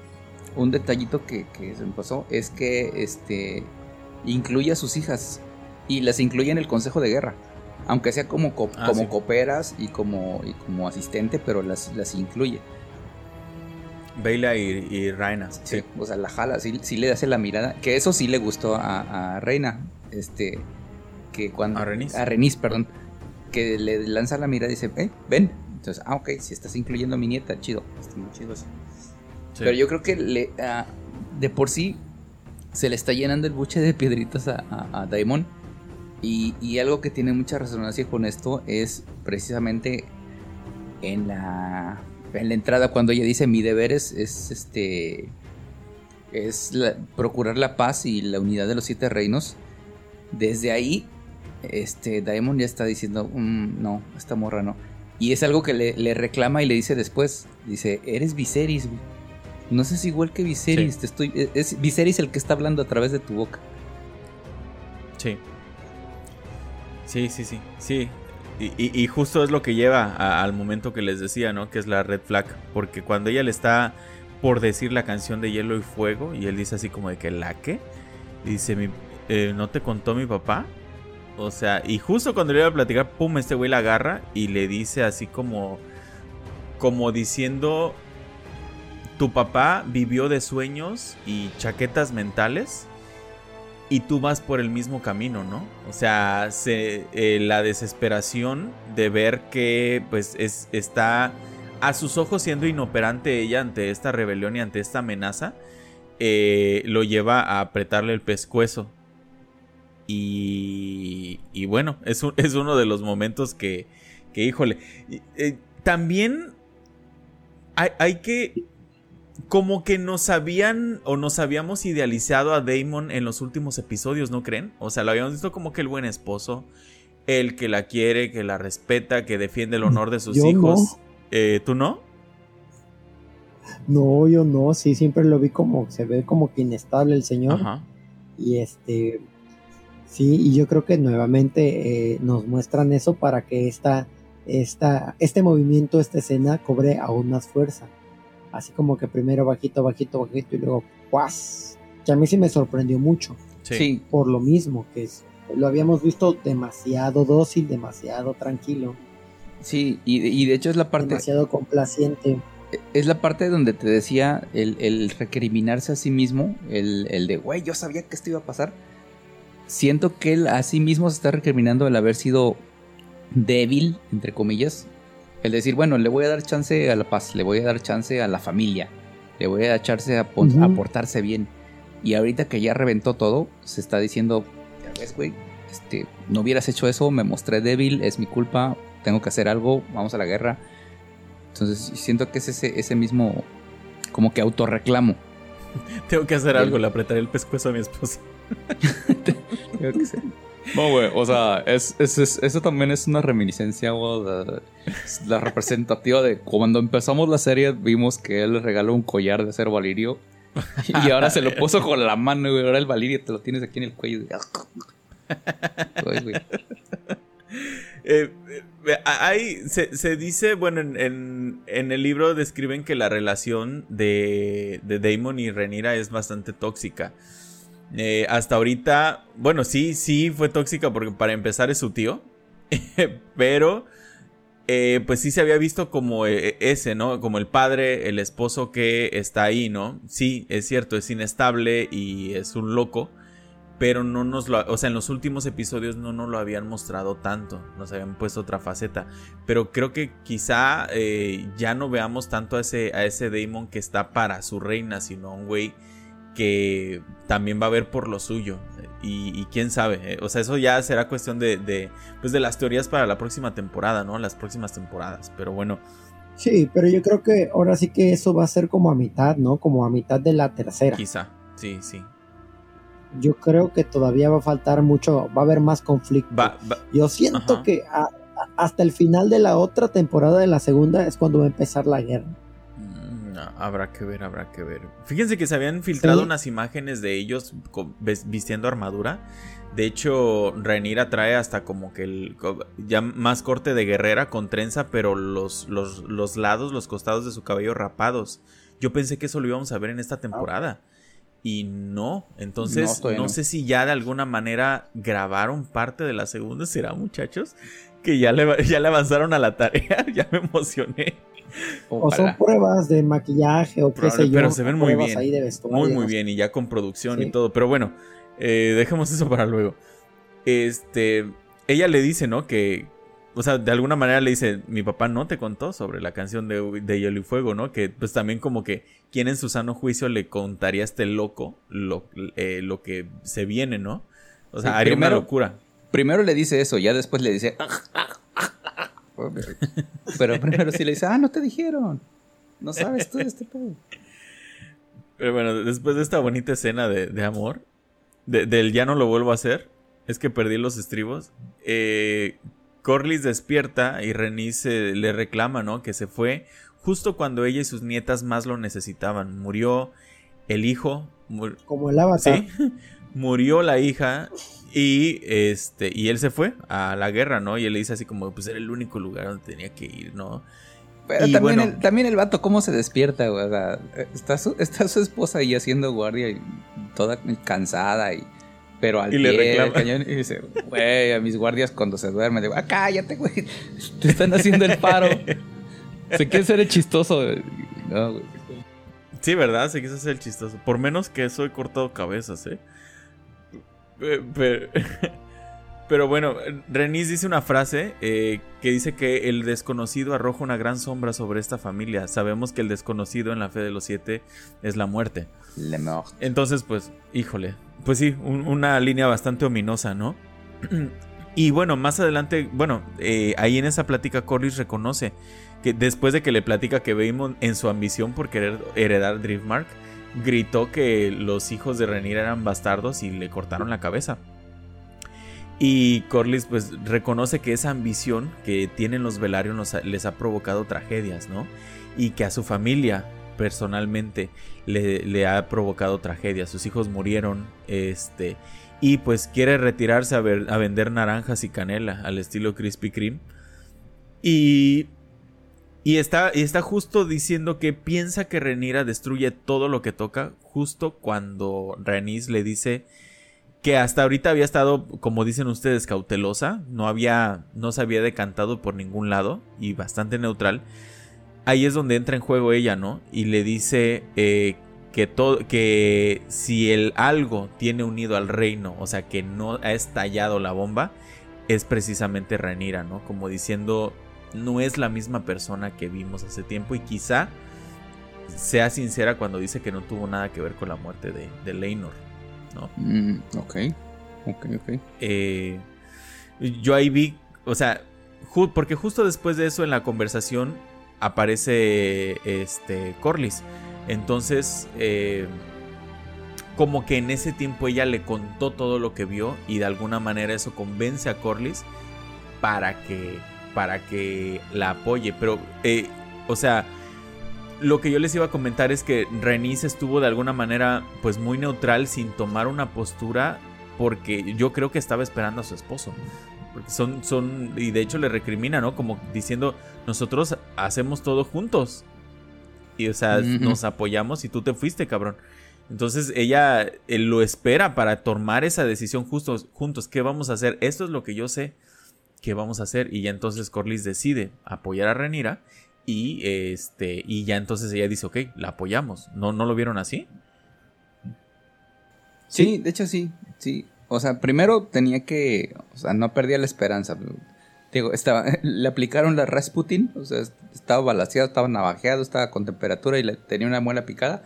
Un detallito que, se me pasó es que este incluye a sus hijas y las incluye en el Consejo de Guerra. Aunque sea como, ah, como coperas y como, y como asistente, pero las, las incluye. Baila y, Reina. Sí. o sea, la jala, sí, le hace la mirada. Que eso sí le gustó a, Reina. Este. Que cuando. A Renis. A Renis, perdón. Que le lanza la mirada y dice, eh, ven. Entonces, ah, ok, si estás incluyendo a mi nieta, chido. Está muy chido eso. Pero yo creo que le, ah, de por sí se le está llenando el buche de piedritas a, a, Daemon. Y, y, algo que tiene mucha resonancia con esto es precisamente en la en la entrada cuando ella dice mi deber es, este es procurar la paz y la unidad de los siete reinos. Desde ahí, este Daemon ya está diciendo, mm, no, esta morra no. Y es algo que le, reclama y le dice después, dice, eres Viserys, No sé si igual que Viserys, te estoy, es Viserys el que está hablando a través de tu boca. Sí. Sí, sí, sí. Sí, y, justo es lo que lleva al momento que les decía, ¿no? Que es la red flag. Porque cuando ella le está por decir la canción de Hielo y Fuego, y él dice así como de que la que, dice, eh, ¿no te contó mi papá? O sea, y justo cuando le iba a platicar, pum, este güey la agarra y le dice así como, como diciendo, tu papá vivió de sueños y chaquetas mentales y tú vas por el mismo camino, ¿no? O sea, eh, la desesperación de ver que pues es, está a sus ojos siendo inoperante ella ante esta rebelión y ante esta amenaza, eh, lo lleva a apretarle el pescuezo. Y, y bueno, es, es, uno de los momentos que, que híjole, eh, también hay, hay que como que nos habían o nos habíamos idealizado a Damon en los últimos episodios, ¿no creen? O sea, lo habíamos visto como que el buen esposo, el que la quiere, que la respeta, que defiende el honor de sus hijos. Eh, ¿Tú no? No, yo no, sí, siempre lo vi como, se ve como que inestable el señor. Ajá. Y este, sí, y yo creo que nuevamente eh, nos muestran eso para que esta, esta, este movimiento, esta escena cobre aún más fuerza así como que primero bajito, bajito, bajito y luego ¡guas! Que a mí sí me sorprendió mucho. Sí. Por lo mismo, que es, lo habíamos visto demasiado dócil, demasiado tranquilo. Sí, y, de hecho es la parte... Demasiado complaciente. Es la parte donde te decía el, recriminarse a sí mismo, el, el de, güey, yo sabía que esto iba a pasar. Siento que él a sí mismo se está recriminando el haber sido débil, entre comillas, el decir, bueno, le voy a dar chance a la paz, le voy a dar chance a la familia, le voy a dar chance a, portarse bien. Y ahorita que ya reventó todo, se está diciendo, ya ves, güey, este, no hubieras hecho eso, me mostré débil, es mi culpa, tengo que hacer algo, vamos a la guerra. Entonces siento que es ese, ese mismo, como que autorreclamo. tengo que hacer algo, le apretaré el pescuezo a mi esposa. tengo que ser. No, güey, o sea, es, eso también es una reminiscencia, güey, la representativa de cuando empezamos la serie vimos que él le regaló un collar de acero valirio y ahora se lo puso con la mano, güey, ahora el valirio te lo tienes aquí en el cuello. Eh, eh, se, dice, bueno, en, el libro describen que la relación de, de Damon y Renira es bastante tóxica. Eh, hasta ahorita, bueno, sí, sí fue tóxica porque para empezar es su tío. pero, eh, pues sí se había visto como eh, ese, ¿no? Como el padre, el esposo que está ahí, ¿no? Sí, es cierto, es inestable y es un loco. Pero no nos lo, o sea, en los últimos episodios no nos lo habían mostrado tanto, nos habían puesto otra faceta. Pero creo que quizá ya no veamos tanto a ese, a ese que está para su reina, sino a un güey que también va a ver por lo suyo. Y, quién sabe, eh, o sea, eso ya será cuestión de, pues de las teorías para la próxima temporada, ¿no? Las próximas temporadas, pero bueno. Sí, pero yo creo que ahora sí que eso va a ser como a mitad, ¿no? Como a mitad de la tercera. Quizá, sí, sí. Yo creo que todavía va a faltar mucho, va a haber más conflicto. yo siento que hasta el final de la otra temporada de la segunda es cuando va a empezar la guerra. Habrá que ver, habrá que ver. Fíjense que se habían filtrado unas imágenes de ellos vistiendo armadura. De hecho, Rhaenyra trae hasta como que el ya más corte de guerrera con trenza, pero los, los, los lados, los costados de su cabello rapados. Yo pensé que eso lo íbamos a ver en esta temporada. Y no, entonces no, sé si ya de alguna manera grabaron parte de la segunda, ¿será muchachos? Que ya le, ya le avanzaron a la tarea, ya me emocioné. O son pruebas de maquillaje o qué sé yo. Pero se ven muy bien. muy, muy bien. Y ya con producción y todo. Pero bueno, eh, dejemos eso para luego. Este. Ella le dice, ¿no? Que, o sea, de alguna manera le dice, mi papá no te contó sobre la canción de, de Hielo y Fuego, ¿no? Que pues también como que, ¿quién en su sano juicio le contaría a este loco lo, eh, lo que se viene, ¿no? O sea, haría una locura. Primero le dice eso, ya después le dice... Pero primero sí le dice, ah, no te dijeron. No sabes tú de este pedo. Pero bueno, después de esta bonita escena de, amor, del ya no lo vuelvo a hacer, es que perdí los estribos. Eh, Corlys despierta y Renice le reclama, ¿no? Que se fue justo cuando ella y sus nietas más lo necesitaban. Murió el hijo. Como el avatar. Sí. Murió la hija y este y él se fue a la guerra, ¿no? Y él le dice así como, pues era el único lugar donde tenía que ir, ¿no? Pero también, el, también el vato, ¿cómo se despierta, güey? O sea, está su, está su esposa ahí haciendo guardia y toda cansada y pero al pie del cañón y dice, güey, a mis guardias cuando se duermen, digo, ah, cállate, güey, te están haciendo el paro. se quiere ser el chistoso. No, güey. Sí, ¿verdad? Se quiso hacer el chistoso. Por menos que eso he cortado cabezas, ¿eh? Pero, pero bueno, Renis dice una frase eh, que dice que el desconocido arroja una gran sombra sobre esta familia. Sabemos que el desconocido en la fe de los siete es la muerte. Entonces, pues, híjole, pues sí, una línea bastante ominosa, ¿no? y bueno, más adelante, bueno, eh, ahí en esa plática Corlys reconoce que después de que le platica que Baemon en su ambición por querer heredar Driftmark, gritó que los hijos de Renir eran bastardos y le cortaron la cabeza. Y Corlys pues reconoce que esa ambición que tienen los Velaryon les ha provocado tragedias, ¿no? Y que a su familia personalmente le, ha provocado tragedias. Sus hijos murieron, este, y pues quiere retirarse a, a vender naranjas y canela al estilo Krispy Kreme. Y y está, y está justo diciendo que piensa que Renira destruye todo lo que toca, justo cuando Renis le dice que hasta ahorita había estado, como dicen ustedes, cautelosa, no había, no se había decantado por ningún lado y bastante neutral. Ahí es donde entra en juego ella, ¿no? Y le dice eh, que, todo, que si el algo tiene unido al reino, o sea, que no ha estallado la bomba, es precisamente Renira, ¿no? Como diciendo, no es la misma persona que vimos hace tiempo y quizá sea sincera cuando dice que no tuvo nada que ver con la muerte de, de Leinor, ¿no? Mm, ok, ok, ok. Eh, yo ahí vi, o sea, porque justo después de eso en la conversación aparece este Corlys. Entonces, eh, como que en ese tiempo ella le contó todo lo que vio y de alguna manera eso convence a Corlys para que para que la apoye. Pero, eh, o sea, lo que yo les iba a comentar es que Renice estuvo de alguna manera pues muy neutral sin tomar una postura porque yo creo que estaba esperando a su esposo. Porque son, son, y de hecho le recrimina, ¿no? Como diciendo, nosotros hacemos todo juntos. Y o sea, nos apoyamos y tú te fuiste, cabrón. Entonces ella eh, lo espera para tomar esa decisión justos, juntos. ¿Qué vamos a hacer? Esto es lo que yo sé. ¿Qué vamos a hacer? Y ya entonces Corlys decide apoyar a Renira y este y ya entonces ella dice, ok, la apoyamos. ¿No, no lo vieron así? Sí, de hecho sí, sí. O sea, primero tenía que, o sea, no perdía la esperanza. Digo, estaba, le aplicaron la Rasputin, o sea, estaba balaseado, estaba navajeado, estaba con temperatura y le, tenía una muela picada.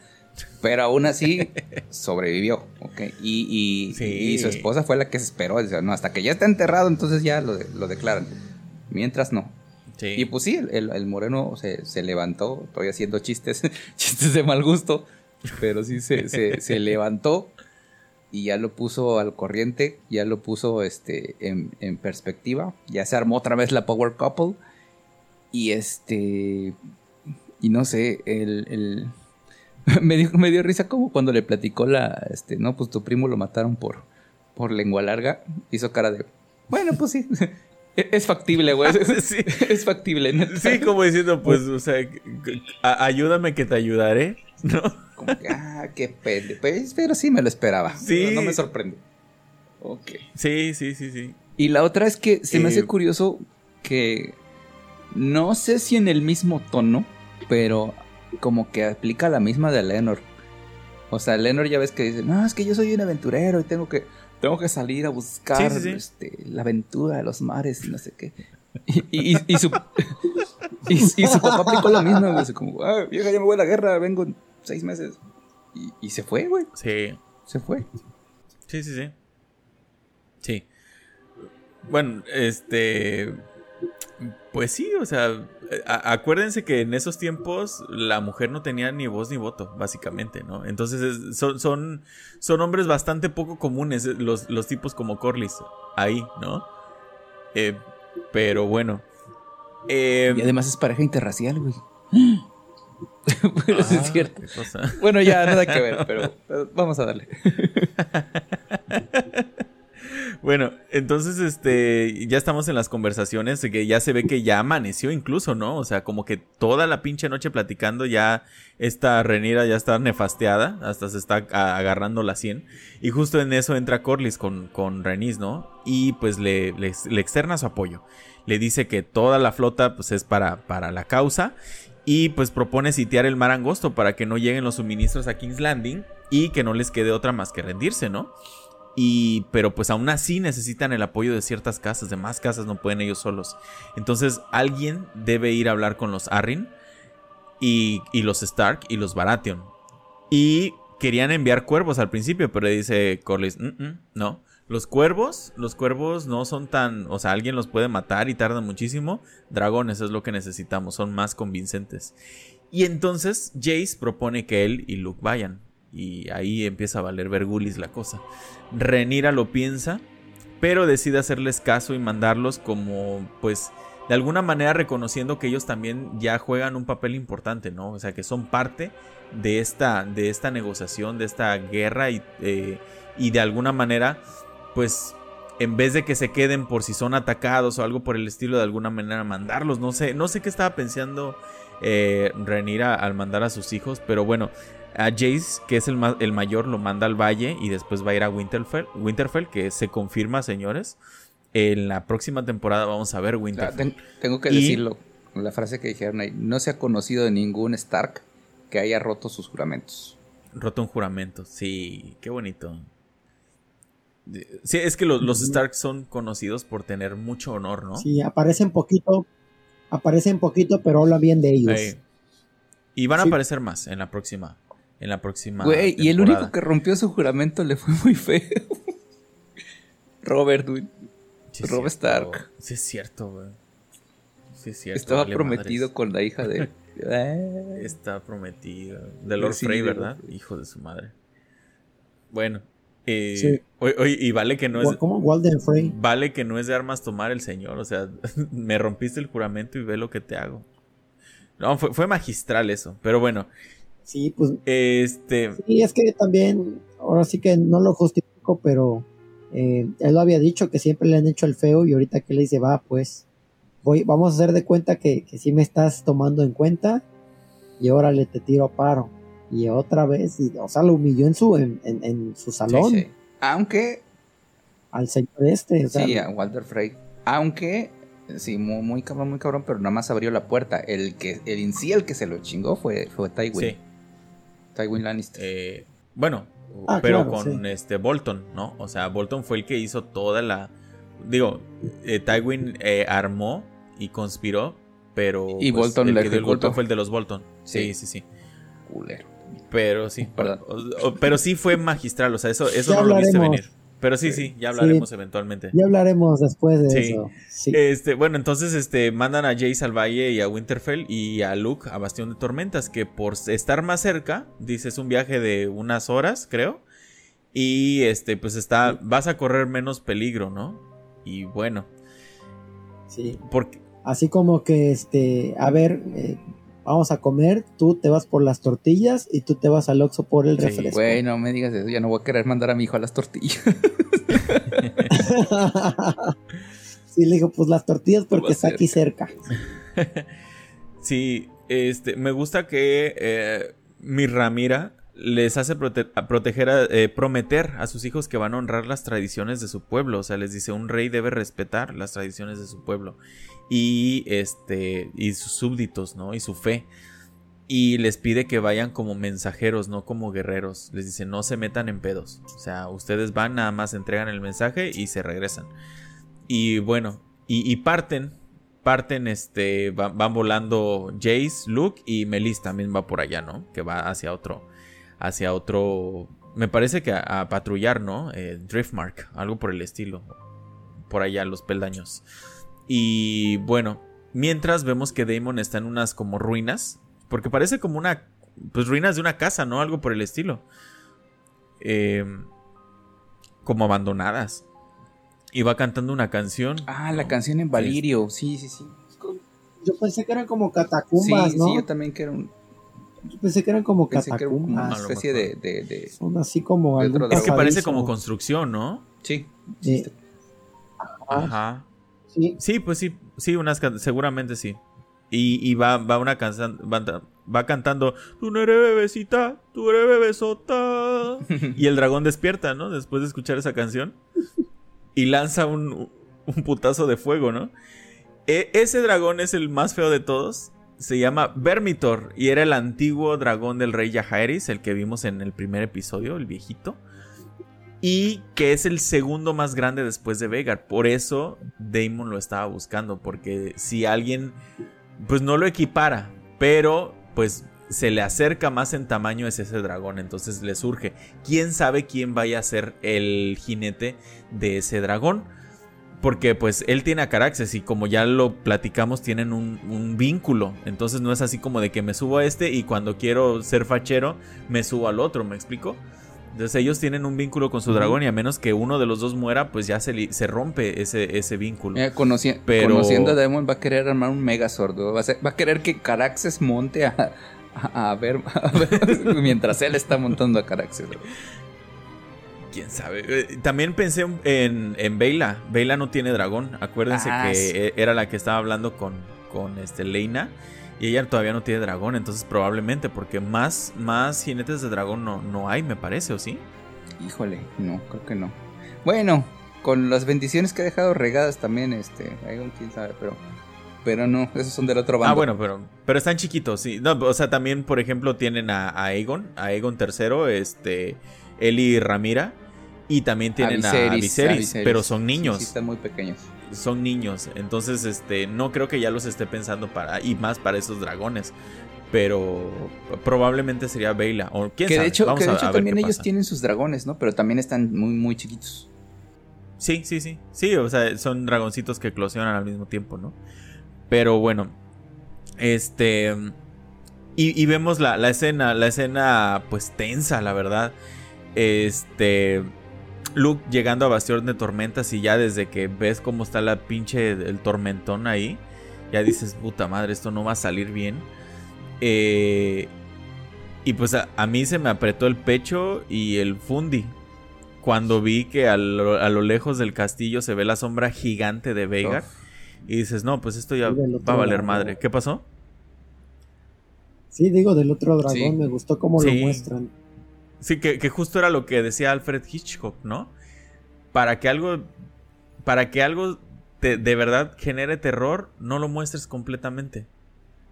Pero aún así sobrevivió, ¿ok? Y, y, su esposa fue la que se esperó. no, hasta que ya está enterrado, entonces ya lo, lo declaran. Mientras no. Y pues sí, el, moreno se, se, levantó. Estoy haciendo chistes, chistes de mal gusto. Pero sí se, se, se, levantó y ya lo puso al corriente. Ya lo puso este, en, en perspectiva. Ya se armó otra vez la Power Couple. Y este y no sé, el, el me, dio, me dio risa como cuando le platicó la, este, no, pues tu primo lo mataron por, por lengua larga. Hizo cara de, bueno, pues sí. Es factible, güey. Es, es factible. ¿no? Sí, como diciendo, pues, o sea, ayúdame que te ayudaré, ¿no? Como que, ah, qué pende. Pues, pero sí me lo esperaba. Sí. No, me sorprende. Ok. Sí, sí, sí, sí. Y la otra es que se me hace eh, curioso que no sé si en el mismo tono, pero como que aplica la misma de Lenor. O sea, Lenor ya ves que dice, no, es que yo soy un aventurero y tengo que, tengo que salir a buscar Este, la aventura de los mares y no sé qué. Y, y, su, y, su papá aplicó lo mismo, güey. Como, ah, vieja, ya me voy a la guerra, vengo en seis meses. Y, se fue, güey. Sí. Se fue. Sí, sí, sí. Sí. Bueno, este. Pues sí, o sea, acuérdense que en esos tiempos la mujer no tenía ni voz ni voto, básicamente, ¿no? Entonces son, son, son, hombres bastante poco comunes eh, los, los tipos como Corlys ahí, ¿no? Eh, pero bueno. Eh, y además es pareja interracial, güey. bueno, es ah, cierto. Bueno, ya nada que ver, pero vamos a darle. Bueno, entonces, este, ya estamos en las conversaciones, que ya se ve que ya amaneció incluso, ¿no? O sea, como que toda la pinche noche platicando, ya esta Renira ya está nefasteada, hasta se está agarrando la 100. Y justo en eso entra Corlys con, con Renis, ¿no? Y pues le, le, externa su apoyo. Le dice que toda la flota, pues es para, para la causa. Y pues propone sitiar el mar angosto para que no lleguen los suministros a King's Landing y que no les quede otra más que rendirse, ¿no? Y, pero pues aún así necesitan el apoyo de ciertas casas, de más casas no pueden ellos solos. Entonces alguien debe ir a hablar con los Arryn y, los Stark y los Baratheon. Y querían enviar cuervos al principio, pero dice Corlys, mm, mm, no. Los cuervos, los cuervos no son tan, o sea, alguien los puede matar y tarda muchísimo. Dragones es lo que necesitamos, son más convincentes. Y entonces Jace propone que él y Luke vayan. Y ahí empieza a valer Vergulis la cosa. Renira lo piensa, pero decide hacerles caso y mandarlos como, pues, de alguna manera reconociendo que ellos también ya juegan un papel importante, ¿no? O sea, que son parte de esta, de esta negociación, de esta guerra y, eh, y de alguna manera, pues, en vez de que se queden por si son atacados o algo por el estilo, de alguna manera mandarlos. No sé, no sé qué estaba pensando eh, Renira al mandar a sus hijos, pero bueno, a Jace, que es el, el, mayor, lo manda al valle y después va a ir a Winterfell, Winterfell, que se confirma, señores. En la próxima temporada vamos a ver Winterfell. tengo que decirlo, la frase que dijeron ahí, no se ha conocido de ningún Stark que haya roto sus juramentos. Roto un juramento, sí, qué bonito. Sí, es que los, los Stark son conocidos por tener mucho honor, ¿no? Sí, aparecen poquito, aparecen poquito, pero habla bien de ellos. Y van a aparecer más en la próxima en la próxima. Güey, y el único que rompió su juramento le fue muy feo. Robert, güey. Stark. Sí, es cierto, güey. Sí, es cierto. Estaba prometido con la hija de. Está prometido. De Lord Frey, ¿verdad? Hijo de su madre. Bueno. Eh, sí. oye, y vale que no es. ¿Cómo? Walden Frey. Vale que no es de armas tomar el señor. O sea, me rompiste el juramento y ve lo que te hago. No, fue, fue magistral eso. Pero bueno. Sí, pues. Este. Sí, es que también, ahora sí que no lo justifico, pero eh, él lo había dicho que siempre le han hecho el feo y ahorita que le dice, va, pues, voy, vamos a hacer de cuenta que, que sí me estás tomando en cuenta y órale, te tiro a paro. Y otra vez, y, o sea, lo humilló en su, en, en, su salón. Sí, Aunque. Al señor este. sí, a Walter Frey. Aunque Sí, muy, muy, cabrón, muy cabrón, pero nada más abrió la puerta. El que, el en sí, el que se lo chingó fue, fue Tywin. Sí. Tywin Lannister. Eh, bueno, ah, pero con este Bolton, ¿no? O sea, Bolton fue el que hizo toda la. Digo, eh, Tywin eh, armó y conspiró, pero. Y pues, Bolton el que Bolton fue el de los Bolton. Sí, sí, sí. Culero. Pero sí. pero sí fue magistral, o sea, eso, eso no lo viste venir. Pero sí, sí, ya hablaremos eventualmente. Ya hablaremos después de eso. Este, bueno, entonces este, mandan a Jace al valle y a Winterfell y a Luke a Bastión de Tormentas, que por estar más cerca, dice, es un viaje de unas horas, creo. Y este, pues está, vas a correr menos peligro, ¿no? Y bueno. Sí. Porque... Así como que, este, a ver, eh, vamos a comer, tú te vas por las tortillas y tú te vas al Oxxo por el Sí, refresco. güey, no me digas eso. Ya no voy a querer mandar a mi hijo a las tortillas. sí, le digo, pues las tortillas porque está aquí cerca. Sí, este, me gusta que eh, mi Ramira les hace prote- a proteger, a- eh, prometer a sus hijos que van a honrar las tradiciones de su pueblo. O sea, les dice, un rey debe respetar las tradiciones de su pueblo. Y este, y sus súbditos, ¿no? Y su fe. Y les pide que vayan como mensajeros, no como guerreros. Les dice, no se metan en pedos. O sea, ustedes van, nada más entregan el mensaje y se regresan. Y bueno, y, parten, parten, este, va- van volando Jace, Luke y Melis también va por allá, ¿no? Que va hacia otro, hacia otro, me parece que a, a patrullar, ¿no? Eh, Driftmark, algo por el estilo, por allá, los peldaños. Y bueno, mientras vemos que Damon está en unas como ruinas, porque parece como una, pues ruinas de una casa, ¿no? Algo por el estilo. Eh, como abandonadas. Y va cantando una canción. Ah, la canción en Valirio. Sí, sí, sí. Yo pensé que eran como Sí, catacumbas, ¿no? sí, yo también que era un, Yo pensé que eran como pensé que era como una catacumbas. a lo especie de, de, de- Son así como Es que parece como construcción, ¿no? Sí. Sí. Ajá. Sí. Pues sí, sí, unas seguramente sí. Y, va, va una canción, va, va cantando, tú no eres bebecita, tú eres bebesota. y el dragón despierta, ¿no? Después de escuchar esa canción. Y lanza un, un putazo de fuego, ¿no? E- ese dragón es el más feo de todos. Se llama Vermitor y era el antiguo dragón del rey Yajaeris, el que vimos en el primer episodio, el viejito. Y que es el segundo más grande después de Vegar. Por eso Damon lo estaba buscando. Porque si alguien, pues no lo equipara, pero pues se le acerca más en tamaño es ese dragón. Entonces le surge. ¿Quién sabe quién vaya a ser el jinete de ese dragón? Porque pues él tiene a Caraxes y como ya lo platicamos tienen un, un vínculo. Entonces no es así como de que me subo a este y cuando quiero ser fachero me subo al otro, ¿me explico? Entonces ellos tienen un vínculo con su dragón y a menos que uno de los dos muera, pues ya se, se rompe ese, ese vínculo. Conoci- Pero- Conociendo a Demon va a querer armar un Megazord. ¿no? Va a, ser- va a querer que Caraxes monte a, a, a ver, a ver mientras él está montando a Caraxes. ¿Quién sabe? Eh, También pensé en, en Veila. Veila no tiene dragón. Acuérdense Ah, que sí. e- era la que estaba hablando con, con este Leina. Y ella todavía no tiene dragón. Entonces probablemente porque más, más jinetes de dragón no, no hay, me parece, ¿o sí? Híjole, no, creo que no. Bueno, con las bendiciones que ha dejado regadas también, este, Aegon, quién sabe, pero, pero no, esos son del otro bando. Ah, bueno, pero, pero están chiquitos, sí. No, o sea, también, por ejemplo, tienen a, a Aegon, a Aegon III, este, Eli Ramira. Y también tienen a Viserys, Viserys, a Viserys. pero son Sí, niños. Sí, están muy pequeños. Son niños. Entonces, este, no creo que ya los esté pensando para, y más para esos dragones. Pero probablemente sería Veila. O quién Que de hecho, Vamos que de a- hecho a ver también ellos pasa. tienen sus dragones, ¿no? Pero también están muy, muy chiquitos. Sí, sí, sí. Sí, o sea, son dragoncitos que eclosionan al mismo tiempo, ¿no? Pero bueno. Este. Y, y vemos la, la escena. La escena, pues, tensa, la verdad. Este. Luke llegando a Bastión de Tormentas y ya desde que ves cómo está la pinche el tormentón ahí, ya dices, puta madre, esto no va a salir bien. Eh, y pues a, a mí se me apretó el pecho y el fundi cuando vi que a lo, a lo lejos del castillo se ve la sombra gigante de Veigar. Y dices, no, pues esto ya va a valer madre. ¿Qué pasó? Sí, digo, del otro dragón, Sí. me gustó cómo Sí. lo muestran. Sí, que, que justo era lo que decía Alfred Hitchcock, ¿no? Para que algo. Para que algo te- de verdad genere terror, no lo muestres completamente.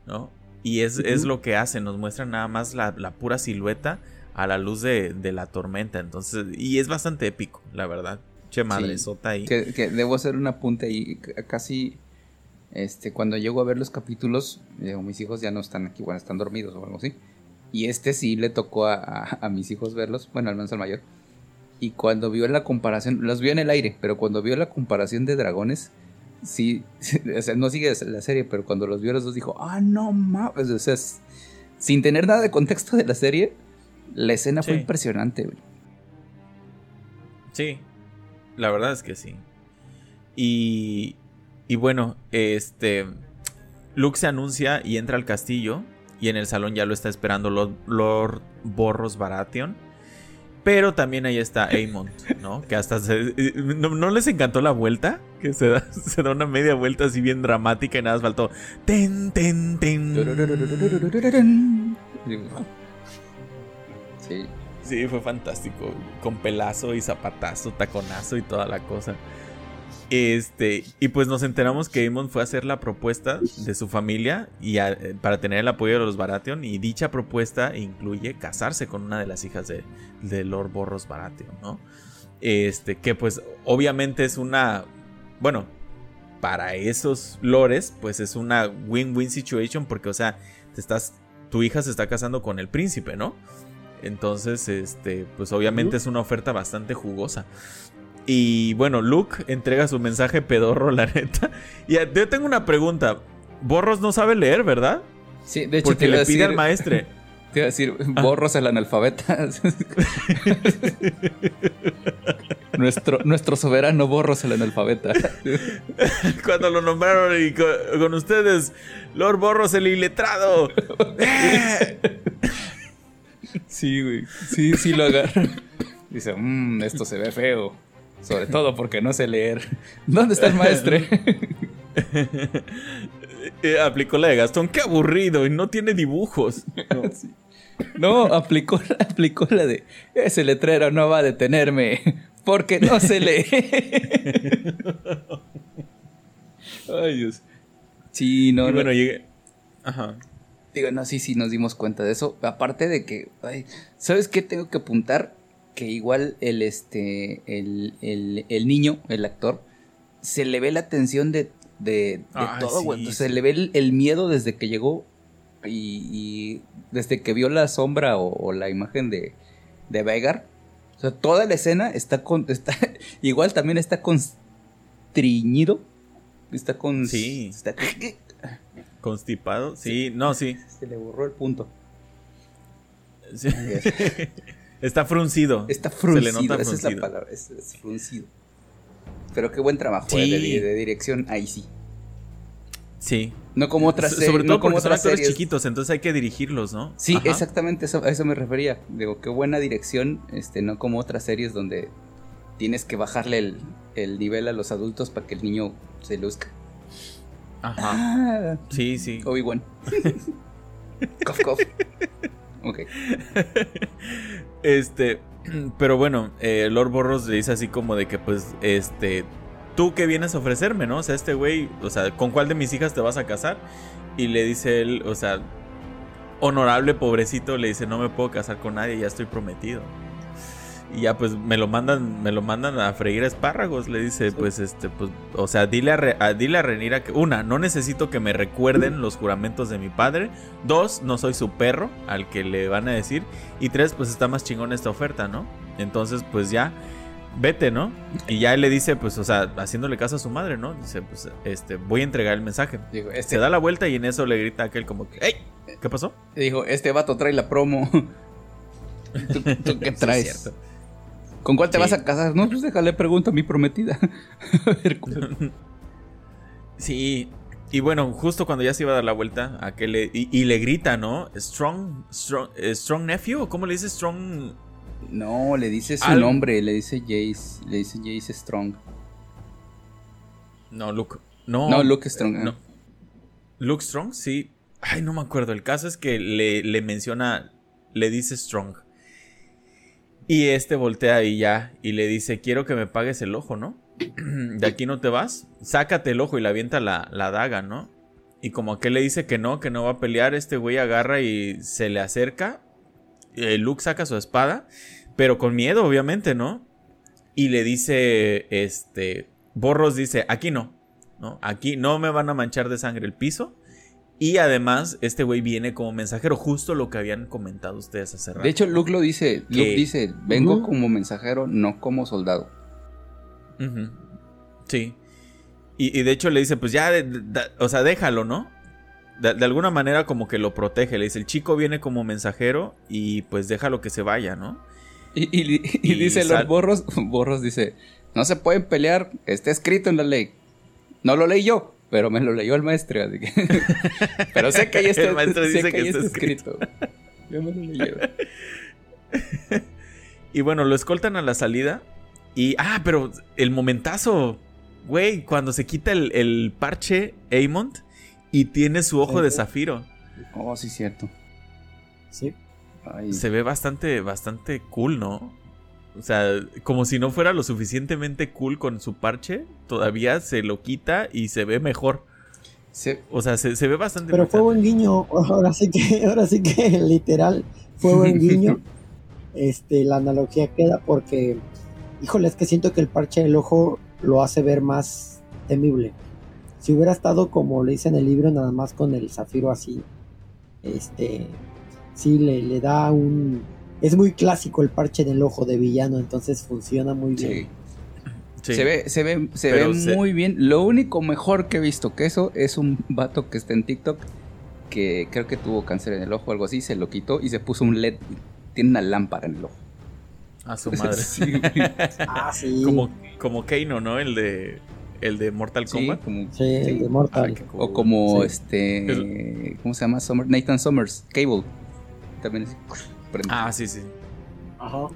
¿No? Y es, es lo que hace, nos muestran nada más la, la pura silueta a la luz de, de la tormenta. Entonces, y es bastante épico, la verdad. Che madre, Sí. sota ahí. Que, que debo hacer un apunte ahí. Casi, este, cuando llego a ver los capítulos, eh, mis hijos ya no están aquí, bueno, están dormidos o algo así. Y este sí le tocó a, a- a mis hijos verlos, bueno, al menos al mayor. Y cuando vio la comparación, los vio en el aire, pero cuando vio la comparación de dragones, sí, o sea, no sigue la serie, pero cuando los vio los dos dijo, ah, no mames, o sea, es- sin tener nada de contexto de la serie, la escena fue impresionante, güey. Sí, la verdad es que sí. Y, y bueno, este, Luke se anuncia y entra al castillo y en el salón ya lo está esperando Lord, Borros Baratheon. Pero también ahí está Aemon, ¿no? Que hasta se, ¿no, ¿no, les encantó la vuelta? Que se da, se da una media vuelta así bien dramática y nada más faltó. Ten, ten, ten. Sí. Sí, fue fantástico. Con pelazo y zapatazo, taconazo y toda la cosa. Este, y pues nos enteramos que Aemon fue a hacer la propuesta de su familia y a, para tener el apoyo de los Baratheon. Y dicha propuesta incluye casarse con una de las hijas de, de Lord Borros Baratheon, ¿no? Este, que pues obviamente es una. Bueno, para esos lores, pues es una win-win situation. Porque, o sea, te estás. Tu hija se está casando con el príncipe, ¿no? Entonces, este, pues obviamente es una oferta bastante jugosa. Y bueno, Luke entrega su mensaje pedorro, la neta. Y yo tengo una pregunta. Borros no sabe leer, ¿verdad? Sí, de hecho, Porque le pide al maestre. Te iba a decir, Borros el analfabeta. nuestro, nuestro soberano Borros el analfabeta. Cuando lo nombraron y con, con ustedes, Lord Borros el iletrado. sí, güey. Sí, sí lo agarra. Dice, mmm, esto se ve feo. Sobre todo porque no sé leer. ¿Dónde está el maestre? Eh, aplicó la de Gastón, qué aburrido y no tiene dibujos. No, sí. no aplicó, aplicó la de ese letrero no va a detenerme porque no se lee. Ay, Dios. Sí, no, y bueno, no. llegué. Ajá. Digo, no, sí, sí, nos dimos cuenta de eso. Aparte de que, ay, ¿sabes qué tengo que apuntar? Que igual el, este, el, el, el niño, el actor, se le ve la tensión de, de, todo, sí, güey. sí. Se le ve el, el miedo desde que llegó y, y desde que vio la sombra o, o la imagen de, de Vegar. O sea, toda la escena está con, está, igual también está constriñido. Está con, Sí. está- Constipado. Sí, no, sí. se le borró el punto. Sí. Está fruncido. Está Se le fruncido, nota esa es la fruncido. palabra, es, es fruncido. Pero qué buen trabajo Sí. eh, de, di- de dirección, ahí sí. Sí. No como otras series. Sobre todo no como porque son otras actores series. chiquitos, entonces hay que dirigirlos, ¿no? Sí, Ajá. exactamente, eso, a eso me refería. Digo, qué buena dirección, este, no como otras series donde tienes que bajarle el, el nivel a los adultos para que el niño se luzca. Ajá. Ah, Sí, sí. Obi-Wan. cof, cof. Ok. Este, pero bueno, eh, Lord Borros le dice así como de que, pues, este, ¿tú qué vienes a ofrecerme, no? O sea, este güey, o sea, ¿con cuál de mis hijas te vas a casar? Y le dice él, o sea, honorable pobrecito, le dice, no me puedo casar con nadie, ya estoy prometido. Y ya pues me lo mandan, me lo mandan a freír espárragos, le dice, pues este, pues, o sea, dile a, Re- a- dile a Renira que, una, no necesito que me recuerden los juramentos de mi padre, dos, no soy su perro, al que le van a decir, y tres, pues está más chingón esta oferta, ¿no? Entonces, pues ya, vete, ¿no? Y ya él le dice, pues, o sea, haciéndole caso a su madre, ¿no? Dice, pues, este, voy a entregar el mensaje. Digo, Se este, da la vuelta y en eso le grita a aquel como que, ¡Ey! ¿Qué pasó? dijo, este vato trae la promo. ¿Tú, tú qué traes? ¿Con cuál te Sí. vas a casar? No, pues déjale pregunto a mi prometida. a ver, ¿cuál? Sí. Y bueno, justo cuando ya se iba a dar la vuelta, aquel le, y, y le grita, ¿no? Strong, strong, eh, strong nephew, ¿o ¿cómo le dice Strong? No, le dice su Al- nombre, le dice Jace, le dice Jace Strong. No, Luke. No, No, Luke Strong, eh, ah. no. Luke Strong, sí. Ay, no me acuerdo. El caso es que le, le menciona, le dice Strong. Y este voltea y ya, y le dice, quiero que me pagues el ojo, ¿no? De aquí no te vas. Sácate el ojo y le avienta la, la daga, ¿no? Y como aquel le dice que no, que no va a pelear, este güey agarra y se le acerca. Eh, Luke saca su espada, pero con miedo, obviamente, ¿no? Y le dice, este, Borros dice, aquí no, ¿no? Aquí no me van a manchar de sangre el piso. Y además, este güey viene como mensajero, justo lo que habían comentado ustedes hace rato. De hecho, Luke lo dice, Luke dice, vengo como mensajero, no como soldado. Sí. Y, y de hecho le dice, pues ya, de- de- o sea, déjalo, ¿no? De, de alguna manera como que lo protege. Le dice, el chico viene como mensajero y pues déjalo que se vaya, ¿no? Y, y- dice Lord Borros, Borros dice, no se pueden pelear, está escrito en la ley. No lo leí yo, pero me lo leyó el maestro, así que... pero sé que ahí está, El maestro dice que que está está escrito. Yo me lo leyeron. Y bueno, lo escoltan a la salida. Y. Ah, pero el momentazo. Güey, cuando se quita el, el parche Amont y tiene su ojo de zafiro. Oh, sí, cierto. Sí. Ay, Se ve bastante, bastante cool, ¿no? O sea, como si no fuera lo suficientemente cool con su parche, todavía se lo quita y se ve mejor. se- O sea, se, se ve bastante Pero fue buen guiño. Ahora sí que, ahora sí que literal fue buen guiño. Este, la analogía queda porque, híjole, es que siento que el parche del ojo lo hace ver más temible. Si hubiera estado como le dice en el libro, nada más con el zafiro así, este, sí le, le da un, es muy clásico el parche del ojo de villano, entonces funciona muy bien. sí. Sí. Se ve, se ve, se Pero ve se- muy bien. Lo único mejor que he visto que eso es un vato que está en TikTok que creo que tuvo cáncer en el ojo o algo así, se lo quitó y se puso un LED. Tiene una lámpara en el ojo. A su madre. Sí, Ah, sí. como, como Keino, ¿no? El de. El de Mortal sí, Kombat. como, Sí, el sí. de Mortal. Ah, cool. O como Sí. este. ¿Cómo se llama? Summer- Nathan Summers, Cable. También es. Prende. Ah, sí, sí. Ajá.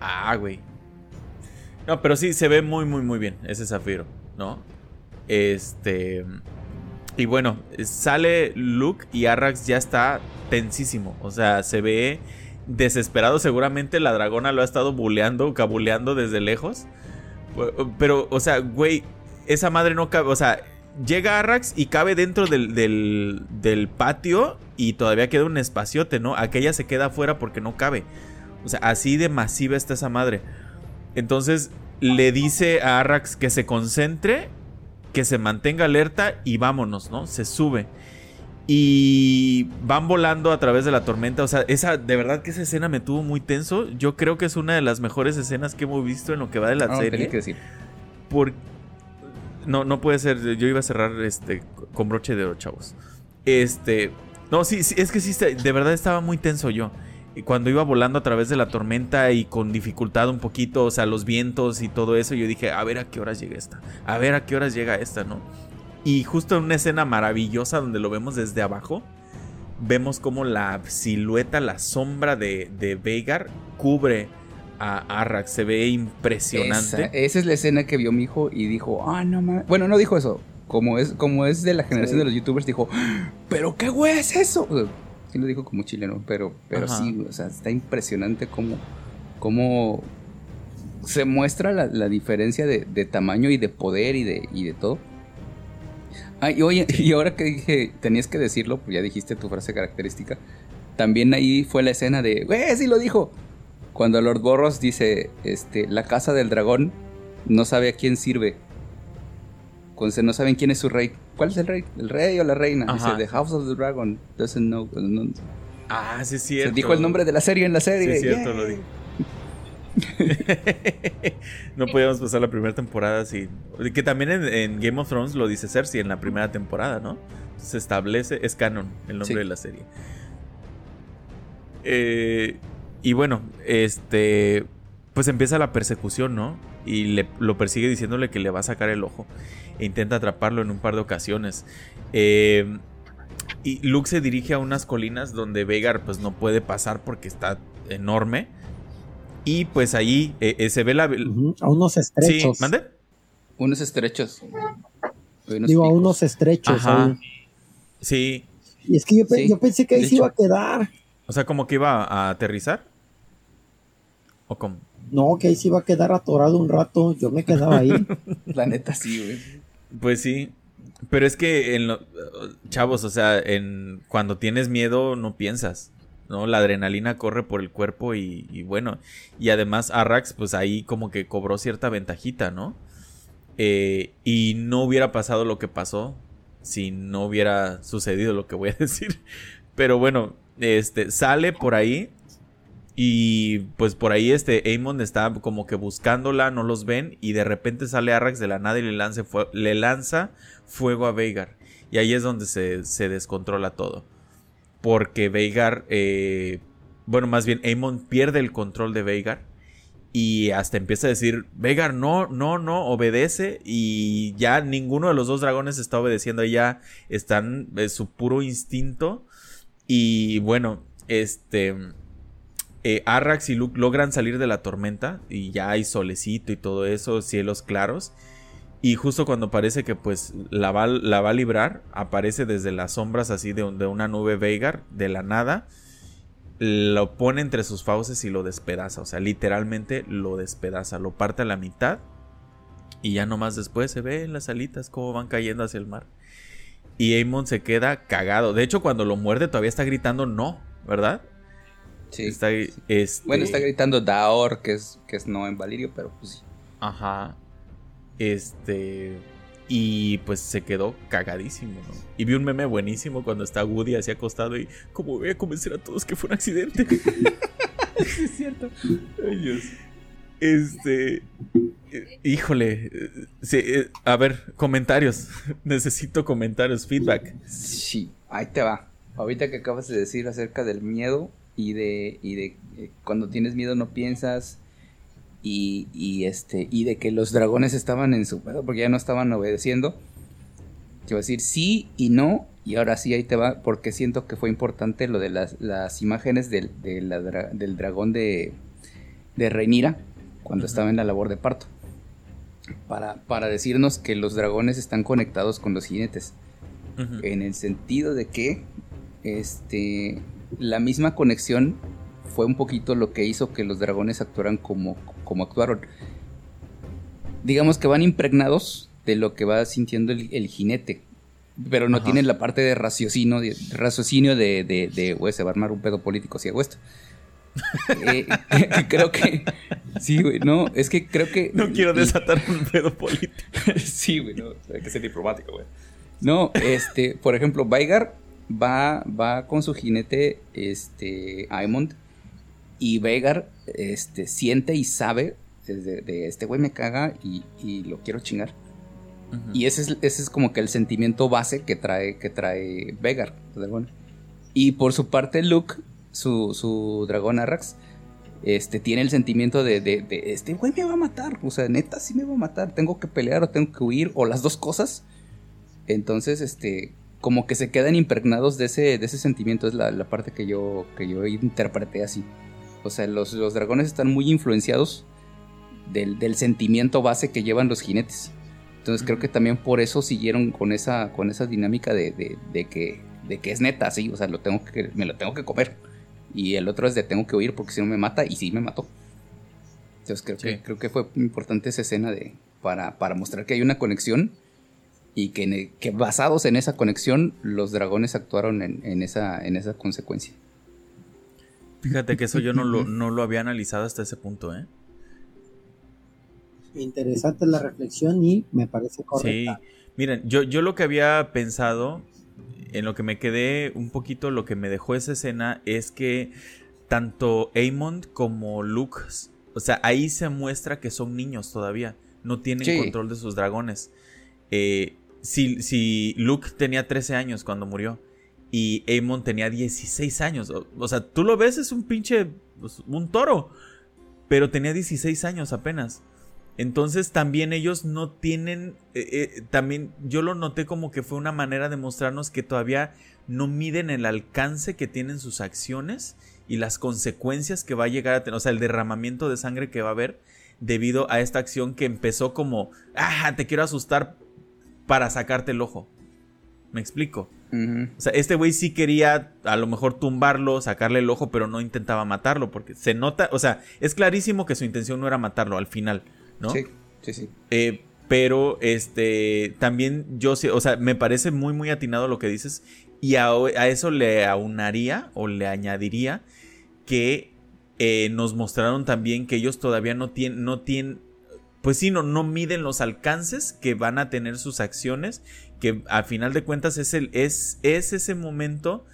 Ah, güey. No, pero sí, se ve muy, muy, muy bien ese zafiro, ¿no? Este. Y bueno, sale Luke y Arrax ya está tensísimo. O sea, se ve desesperado. Seguramente la dragona lo ha estado buleando, cabuleando desde lejos. Pero, o sea, güey, esa madre no cabe. O sea, llega Arrax y cabe dentro del, del, del patio y todavía queda un espaciote, ¿no? Aquella se queda afuera porque no cabe. O sea, así de masiva está esa madre. Entonces le dice a Arrax que se concentre, que se mantenga alerta y vámonos, ¿no? Se sube. Y van volando a través de la tormenta. O sea, esa, de verdad que esa escena me tuvo muy tenso. Yo creo que es una de las mejores escenas que hemos visto en lo que va de la No, serie. tenía que decir. Por... No, no puede ser. Yo iba a cerrar este con broche de oro, chavos. Este. No, sí, es que sí, de verdad estaba muy tenso yo. Cuando iba volando a través de la tormenta y con dificultad un poquito, o sea, los vientos y todo eso, yo dije, a ver a qué horas llega esta. A ver a qué horas llega esta, ¿no? Y justo en una escena maravillosa donde lo vemos desde abajo, vemos como la silueta, la sombra de, de Veigar cubre a Arrax. Se ve impresionante. Esa, esa es la escena que vio mi hijo y dijo, ah, no mames. Bueno, no dijo eso. Como es, como es de la generación Sí. de los youtubers, dijo, pero qué güey es eso. O sea, sí lo dijo como chileno, pero, pero Ajá. sí, o sea, está impresionante cómo, cómo se muestra la, la diferencia de, de tamaño y de poder y de, y de todo. Ah, y oye, y ahora que dije, tenías que decirlo, pues ya dijiste tu frase característica. También ahí fue la escena de, güey, sí lo dijo. Cuando Lord Borros dice, este, la casa del dragón no sabe a quién sirve. Cuando se- no saben quién es su rey. ¿Cuál es el rey? ¿El rey o la reina? Ajá. Dice, The House of the Dragon doesn't know. no- Ah, sí es se cierto. dijo el nombre de la serie en la Sí, serie. es cierto, lo dijo. no podíamos pasar la primera temporada sin. Que también en, en Game of Thrones lo dice Cersei en la primera temporada, ¿no? Se establece, es canon el nombre Sí. de la serie. Eh, y bueno, este. Pues empieza la persecución, ¿no? Y le, lo persigue diciéndole que le va a sacar el ojo. E intenta atraparlo en un par de ocasiones. Eh, y Luke se dirige a unas colinas donde Vegar pues no puede pasar porque está enorme. Y pues ahí eh, eh, se ve la... A unos Sí, estrechos. ¿mande? Unos estrechos. Unos Digo, a unos estrechos. Ajá. Sí. Y es que yo, pe- Sí, yo pensé que ahí se iba a quedar. O sea, como que iba a aterrizar. ¿O cómo? No, que ahí se iba a quedar atorado un rato. Yo me quedaba ahí. La neta sí, güey. Pues sí. Pero es que en lo- chavos, o sea, en cuando tienes miedo no piensas. ¿no? La adrenalina corre por el cuerpo y, y bueno. Y además Arrax, pues ahí como que cobró cierta ventajita, ¿no? Eh, y no hubiera pasado lo que pasó si no hubiera sucedido lo que voy a decir. Pero bueno, este sale por ahí. Y pues por ahí este Amon está como que buscándola, no los ven. Y de repente sale Arrax de la nada y le, le lanza fuego a Veigar. Y ahí es donde se, se descontrola todo. Porque Veigar, eh, bueno, más bien Amon pierde el control de Veigar. y hasta empieza a decir, Vegar, no, no, no, obedece. Y ya ninguno de los dos dragones está obedeciendo. Ya están en su puro instinto. Y bueno, este... Eh, Arrax y Luke logran salir de la tormenta. Y ya hay solecito y todo eso, cielos claros. Y justo cuando parece que pues la va, a librar, aparece desde las sombras así de, una nube Veigar, de la nada lo pone entre sus fauces y lo despedaza. O sea, literalmente lo despedaza. Lo parte a la mitad. Y ya nomás después se ve en las alitas cómo van cayendo hacia el mar. Y Amon se queda cagado. De hecho, cuando lo muerde todavía está gritando no, ¿verdad? Sí. Está, este Bueno, está gritando Daor, que es, que es no en Valirio, pero pues sí. Ajá. Este. Y pues se quedó cagadísimo, ¿no? Y vi un meme buenísimo cuando está Woody así acostado y como voy a convencer a todos que fue un accidente. es cierto. Ay, Dios. Este. Híjole. Eh, a ver, comentarios. Necesito comentarios, feedback. Sí, ahí te va. Ahorita que acabas de decir acerca del miedo y de, y de eh, cuando tienes miedo no piensas y, este, y de que los dragones estaban en su pedo porque ya no estaban obedeciendo. Quiero decir sí y no, y ahora sí ahí te va, porque siento que fue importante lo de las, las imágenes del, del dragón de, de Reinira cuando estaba en la labor de parto. Para, para, decirnos que los dragones están conectados con los jinetes. En el sentido de que este, la misma conexión fue un poquito lo que hizo que los dragones actuaran como, como actuaron. Digamos que van impregnados de lo que va sintiendo el, jinete, pero no tienen la parte de raciocinio, de, raciocinio de, de, se va a armar un pedo político si hago esto. Eh, creo que sí, güey, no, es que creo que no quiero desatar un pedo político. sí, güey, no, hay que ser diplomático, güey. No, este, por ejemplo, Veigar va, va con su jinete, este, Aemond, y Vegar este, siente y sabe de, este güey me caga y, lo quiero chingar. Y ese es, ese es como que el sentimiento base que trae, que trae Vegar, Y por su parte, Luke, su, su dragón Arrax, este, tiene el sentimiento de, de, este güey me va a matar. O sea, neta, sí me va a matar. Tengo que pelear o tengo que huir, o las dos cosas. Entonces, este, como que se quedan impregnados de ese, de ese sentimiento. Es la, la parte que yo, que yo interpreté así. O sea, los, dragones están muy influenciados del, sentimiento base que llevan los jinetes. Entonces creo que también por eso siguieron con esa, con esa dinámica de, que, de que es neta, sí, o sea, lo tengo que, me lo tengo que comer. Y el otro es de tengo que huir porque si no me mata, y sí me mató. Entonces creo, que, creo que fue importante esa escena de, para, para mostrar que hay una conexión y que, que, basados en esa conexión los dragones actuaron en, en, esa, en esa consecuencia. Fíjate que eso yo no lo, no lo había analizado hasta ese punto, ¿eh? Interesante la reflexión y me parece correcta. Sí, miren, yo, yo lo que había pensado, en lo que me quedé un poquito, lo que me dejó esa escena es que tanto Amond como Luke, o sea, ahí se muestra que son niños todavía, no tienen control de sus dragones. Eh, si, si Luke tenía 13 años cuando murió, y Amon tenía 16 años. O, sea, tú lo ves, es un pinche. Pues, un toro. Pero tenía 16 años apenas. Entonces también ellos no tienen. Eh, eh, también yo lo noté como que fue una manera de mostrarnos que todavía no miden el alcance que tienen sus acciones y las consecuencias que va a llegar a tener. O sea, el derramamiento de sangre que va a haber debido a esta acción que empezó como. ¡Ah! Te quiero asustar para sacarte el ojo. ¿Me explico? O sea, este güey sí quería a lo mejor tumbarlo, sacarle el ojo, pero no intentaba matarlo, porque se nota, o sea, es clarísimo que su intención no era matarlo al final, ¿no? Sí, sí, sí. Eh, pero este también yo sé, o sea, me parece muy muy atinado lo que dices y a, eso le aunaría o le añadiría que eh, nos mostraron también que ellos todavía no tienen no tienen pues sí, no, no miden los alcances que van a tener sus acciones que a final de cuentas es, el, es, es ese momento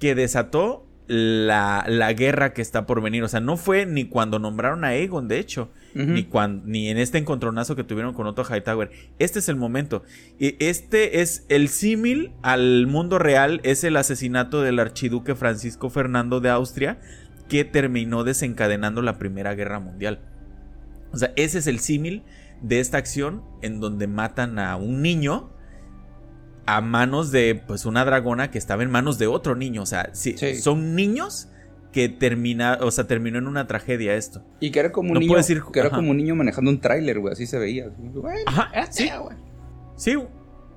que desató la, la, guerra que está por venir. O sea, no fue ni cuando nombraron a Aegon, de hecho, ni, cuando, ni en este encontronazo que tuvieron con Otto Hightower. Este es el momento. Este es el símil al mundo real, es el asesinato del archiduque Francisco Fernando de Austria, que terminó desencadenando la Primera Guerra Mundial. O sea, ese es el símil de esta acción en donde matan a un niño a manos de pues una dragona que estaba en manos de otro niño. O sea, son niños que termina, o sea, terminó en una tragedia esto. Y que era como un niño, que era como un niño manejando un tráiler, güey, así se veía. ajá, sí, sí,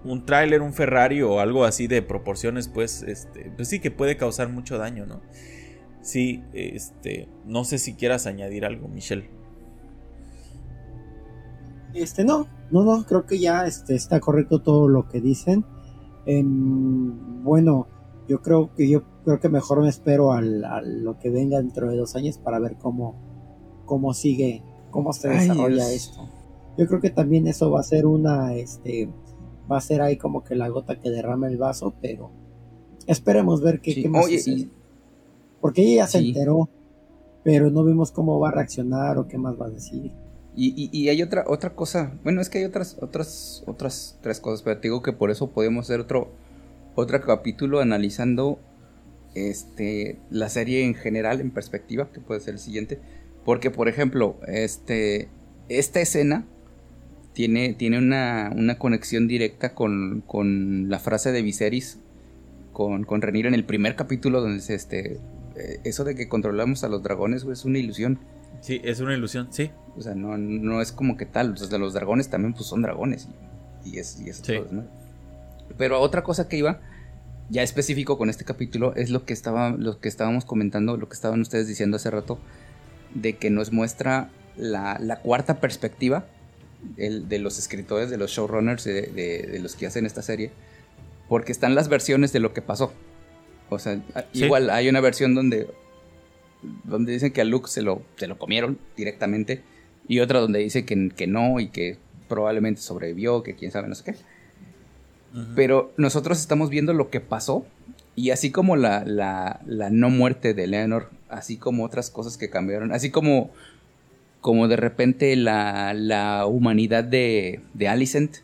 un tráiler, un Ferrari o algo así de proporciones, pues, este, pues sí que puede causar mucho daño, ¿no? Sí, este, no sé si quieras añadir algo, Michelle. Este, no, no, no, creo que ya este, está correcto todo lo que dicen. Em, bueno, yo creo que yo creo que mejor me espero a lo que venga dentro de dos años para ver cómo, cómo sigue, cómo se desarrolla esto. Yo creo que también eso va a ser una, este, va a ser ahí como que la gota que derrama el vaso, pero esperemos ver qué, más Porque ella ya se enteró, pero no vimos cómo va a reaccionar o qué más va a decir. Y, hay otra, otra cosa, bueno, es que hay otras, otras, otras tres cosas, pero te digo que por eso podemos hacer otro, otro capítulo analizando este, la serie en general, en perspectiva, que puede ser el siguiente. Porque, por ejemplo, este, esta escena tiene, tiene una, conexión directa con, con, la frase de Viserys con, con Renir en el primer capítulo, donde dice, este, eh, eso de que controlamos a los dragones es una ilusión. Sí, es una ilusión, sí. O sea, no, no es como que tal. O sea, los dragones también pues son dragones. Y, es, y Pero otra cosa que iba, ya específico con este capítulo, es lo que, estaba, lo que estábamos comentando, lo que estaban ustedes diciendo hace rato, de que nos muestra la, cuarta perspectiva de los escritores, de los showrunners, de, de, los que hacen esta serie. Porque están las versiones de lo que pasó. O sea, igual hay una versión donde donde dicen que a Luke se lo, se lo comieron directamente, y otra donde dice que, que no y que probablemente sobrevivió, que quién sabe, no sé qué. Pero nosotros estamos viendo lo que pasó, y así como la, la, la, no muerte de Leonor, así como otras cosas que cambiaron, así como, como de repente la, la humanidad de, de Alicent,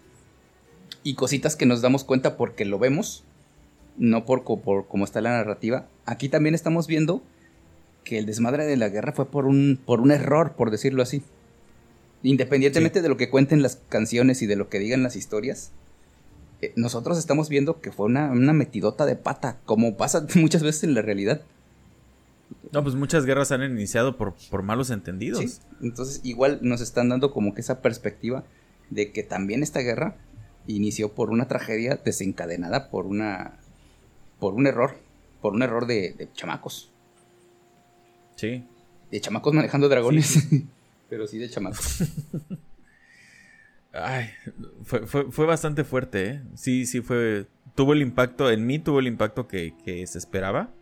y cositas que nos damos cuenta porque lo vemos, no por, por cómo está la narrativa. Aquí también estamos viendo que el desmadre de la guerra fue por un, por un error, por decirlo así. Independientemente de lo que cuenten las canciones y de lo que digan las historias, eh, nosotros estamos viendo que fue una, metidota de pata, como pasa muchas veces en la realidad. No, pues muchas guerras han iniciado por, por malos entendidos. Entonces, igual nos están dando como que esa perspectiva de que también esta guerra inició por una tragedia desencadenada por una por un error, por un error de chamacos. Sí. De chamacos manejando dragones. Pero sí de chamacos. Ay, fue, bastante fuerte, ¿eh? Sí, sí fue. Tuvo el impacto, en mí tuvo el impacto que, se esperaba.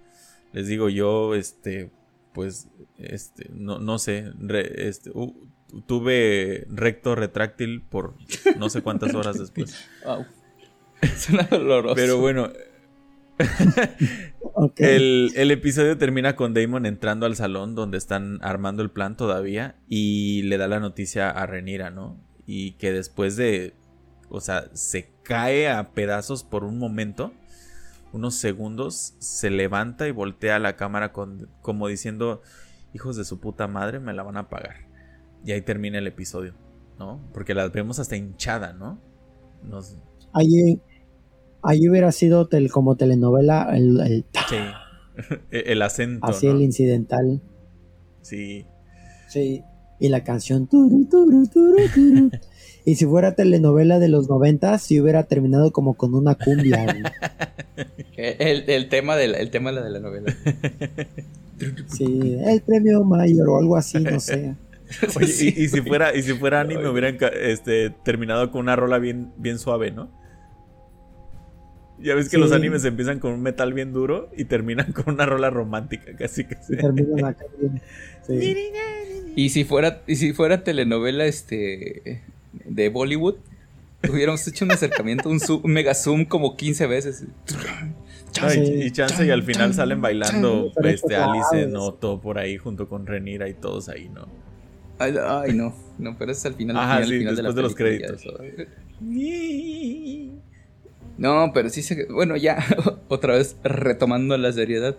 Les digo, yo, este, pues, este, no, no sé, este, tuve recto retráctil por no sé cuántas horas después. Wow. Suena doloroso. Pero bueno, el, episodio termina con Damon entrando al salón donde están armando el plan todavía y le da la noticia a Renira, ¿no? Y que después de, o sea, se cae a pedazos por un momento, unos segundos, se levanta y voltea a la cámara con, como diciendo, hijos de su puta madre, me la van a pagar. Y ahí termina el episodio, ¿no? Porque la vemos hasta hinchada, ¿no? Nos... Ahí, Ahí hubiera sido como telenovela el, el, sí. el acento. Así el incidental. Sí. Sí. Y la canción. y si fuera telenovela de los 90, si hubiera terminado como con una cumbia. el, tema de la, el tema de la novela. sí, el premio mayor o algo así, no sé. y, si fuera, y si fuera anime, hubieran este, terminado con una rola bien, bien suave, ¿no? Ya ves que los animes empiezan con un metal bien duro y terminan con una rola romántica, casi que sí. Y si fuera, y si fuera telenovela este de Bollywood, hubiéramos hecho un acercamiento, un, mega zoom como 15 veces. y chance y al final salen bailando este Alice, no, todo por ahí junto con Renira y todos ahí, ¿no? Ay, no, no, pero es al final, al final, después de, los créditos. No, pero sí se. Bueno, ya, otra vez retomando la seriedad.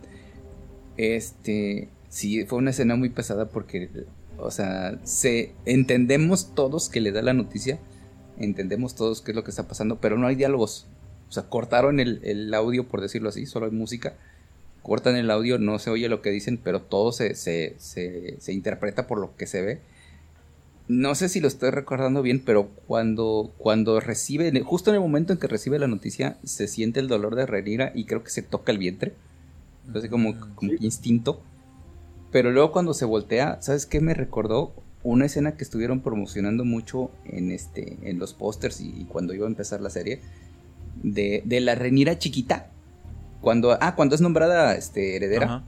Este. Sí, fue una escena muy pesada porque O sea, se, entendemos todos que le da la noticia, entendemos todos qué es lo que está pasando, pero no hay diálogos. O sea, cortaron el, el audio, por decirlo así, solo hay música. Cortan el audio, no se oye lo que dicen, pero todo se, se, se, se interpreta por lo que se ve no sé si lo estoy recordando bien, pero cuando, cuando recibe, justo en el momento en que recibe la noticia, se siente el dolor de Renira y creo que se toca el vientre. Entonces como, mm, como instinto. Pero luego cuando se voltea, ¿sabes qué me recordó? Una escena que estuvieron promocionando mucho en este. en los pósters y, cuando iba a empezar la serie. De, de la Renira chiquita. Cuando. Ah, cuando es nombrada este, heredera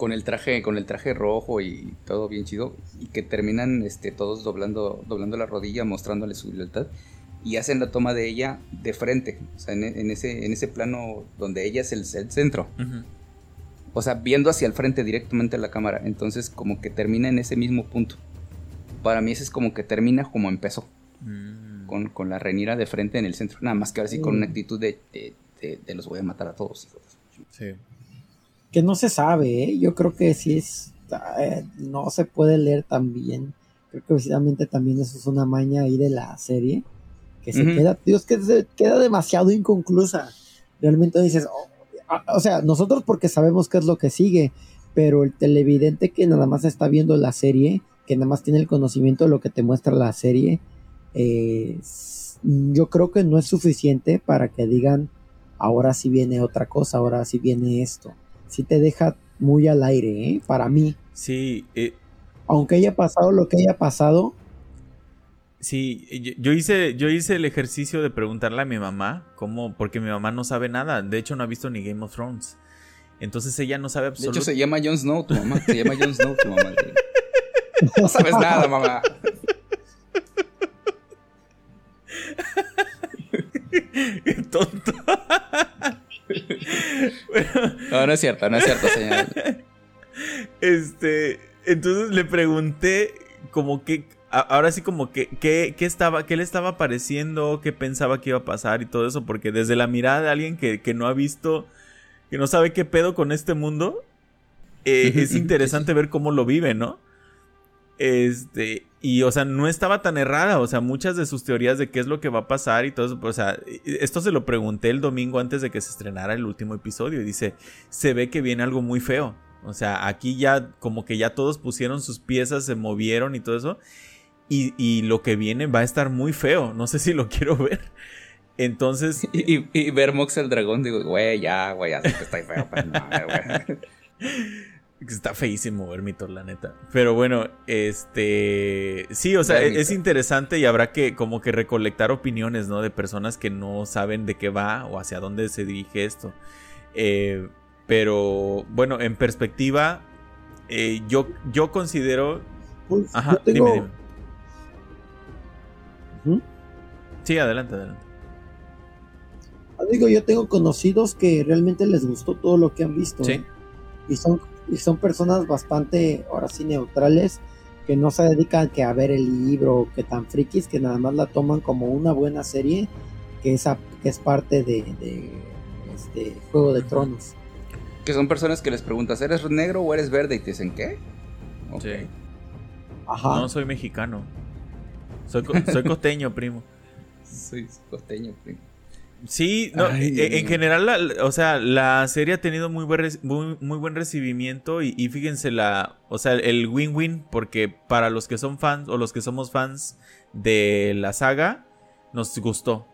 con el traje, con el traje rojo y todo bien chido, y que terminan este, todos doblando, doblando la rodilla, mostrándole su lealtad, y hacen la toma de ella de frente, o sea, en, ese, en ese plano donde ella es el, centro. O sea, viendo hacia el frente directamente a la cámara. Entonces, como que termina en ese mismo punto. Para mí, ese es como que termina como empezó. Mm. Con, la renira de frente en el centro. Nada más que ahora sí con una mm. actitud de, de, los voy a matar a todos. Sí que no se sabe, ¿eh? yo creo que sí es, eh, no se puede leer tan bien. Creo que precisamente también eso es una maña ahí de la serie, que se queda, Dios, que se queda demasiado inconclusa. Realmente dices, oh, o sea, nosotros porque sabemos qué es lo que sigue, pero el televidente que nada más está viendo la serie, que nada más tiene el conocimiento de lo que te muestra la serie, eh, yo creo que no es suficiente para que digan, ahora sí viene otra cosa, ahora sí viene esto sí te deja muy al aire, ¿eh? Para mí. Sí. Eh, Aunque haya pasado lo que haya pasado. Sí, yo, hice, yo hice el ejercicio de preguntarle a mi mamá cómo, porque mi mamá no sabe nada. De hecho, no ha visto ni Game of Thrones. Entonces ella no sabe absolutamente. De hecho, se llama Jon Snow, tu mamá. Se llama Jon Snow, tu mamá. No sabes nada, mamá. Qué tonto. No, no es cierto, no es cierto, señor. Este, entonces le pregunté como que, ahora sí como que, ¿qué, estaba, qué le estaba pareciendo, qué pensaba que iba a pasar y todo eso, porque desde la mirada de alguien que, no ha visto, que no sabe qué pedo con este mundo, eh, es interesante ver cómo lo vive, ¿no? Este, y o sea, no estaba tan errada, o sea, muchas de sus teorías de qué es lo que va a pasar y todo eso, o sea, esto se lo pregunté el domingo antes de que se estrenara el último episodio y dice, se ve que viene algo muy feo. O sea, aquí ya como que ya todos pusieron sus piezas, se movieron y todo eso. Y, lo que viene va a estar muy feo. No sé si lo quiero ver. Entonces. Y, ver Mox el dragón, digo, güey, ya, güey, ya sé que está feo, pero no, güey. Está feísimo Vermitor, la neta. Pero bueno, este. Sí, o sea, es interesante y habrá que como que recolectar opiniones, ¿no? De personas que no saben de qué va o hacia dónde se dirige esto. Eh, pero bueno, en perspectiva, eh, yo, yo considero. Pues, Ajá, dime, dime. Sí, adelante, adelante. Ah, digo, yo tengo conocidos que realmente les gustó todo lo que han visto. Sí. ¿eh? Y son y son personas bastante, ahora sí, neutrales, que no se dedican que a ver el libro, que tan frikis, que nada más la toman como una buena serie, que es, que es parte de, este Juego de Tronos. Que son personas que les preguntas, ¿eres negro o eres verde? Y te dicen, ¿qué? Sí. Ajá. No, soy mexicano. Soy, soy costeño, primo. Soy costeño, primo. Sí, no, e, en general, o sea, la serie ha tenido muy buen, muy, buen recibimiento y, fíjense la, o sea, el win-win, porque para los que son fans o los que somos fans de la saga, nos gustó.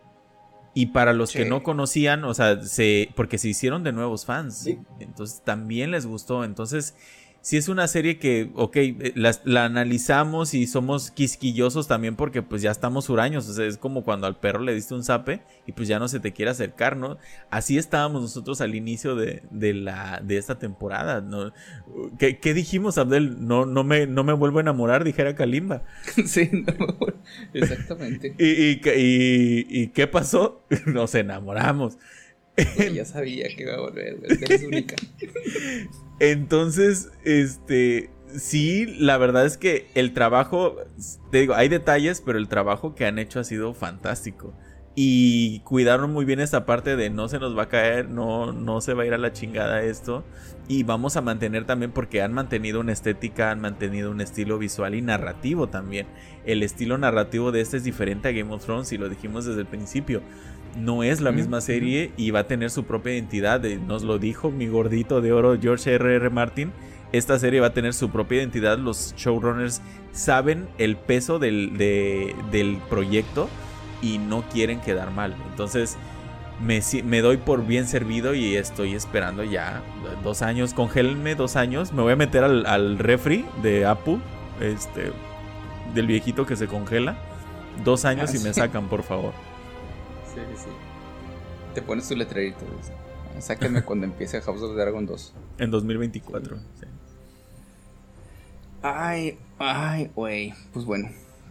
Y para los que no conocían, o sea, se, porque se hicieron de nuevos fans, entonces también les gustó. Entonces, si es una serie que, ok, eh, la, analizamos y somos quisquillosos también porque pues ya estamos huraños, o sea, es como cuando al perro le diste un zape y pues ya no se te quiere acercar, ¿no? Así estábamos nosotros al inicio de, la, de esta temporada, ¿no? ¿Qué, dijimos, Abdel? No, no, me, no me vuelvo a enamorar, dijera Kalimba. Sí, exactamente. ¿Y, y, qué pasó? Nos enamoramos. ya sabía que iba a volver, es única. Entonces, este, sí, la verdad es que el trabajo, te digo, hay detalles, pero el trabajo que han hecho ha sido fantástico. Y cuidaron muy bien esta parte de no se nos va a caer, no, no se va a ir a la chingada esto. Y vamos a mantener también porque han mantenido una estética, han mantenido un estilo visual y narrativo también. El estilo narrativo de este es diferente a Game of Thrones y lo dijimos desde el principio. No es la misma serie y va a tener su propia identidad. Nos lo dijo mi gordito de oro George R.R. R. Martin. Esta serie va a tener su propia identidad. Los showrunners saben el peso del, del proyecto y no quieren quedar mal. Entonces me, me, doy por bien servido y estoy esperando ya dos años. Congélenme dos años. Me voy a meter al, al refri de Apu. Este. Del viejito que se congela. Dos años y me sacan, por favor. Sí, sí. Te pones tu letrerito. Sáquenme cuando empiece House of Dragon 2. En 2024. Sí. Ay, ay, güey. Pues bueno,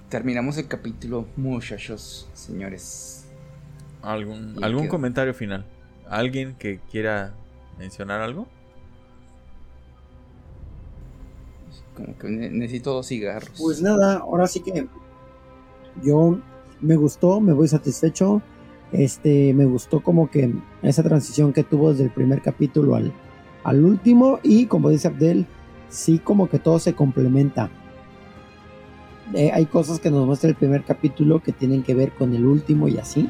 terminamos el capítulo, muchachos, señores. ¿Algún, ¿algún comentario final? ¿Alguien que quiera mencionar algo? Como que necesito dos cigarros. Pues nada, ahora sí que yo me gustó, me voy satisfecho. Este, me gustó como que esa transición que tuvo desde el primer capítulo al, al último y como dice Abdel, sí como que todo se complementa. Eh, hay cosas que nos muestra el primer capítulo que tienen que ver con el último y así.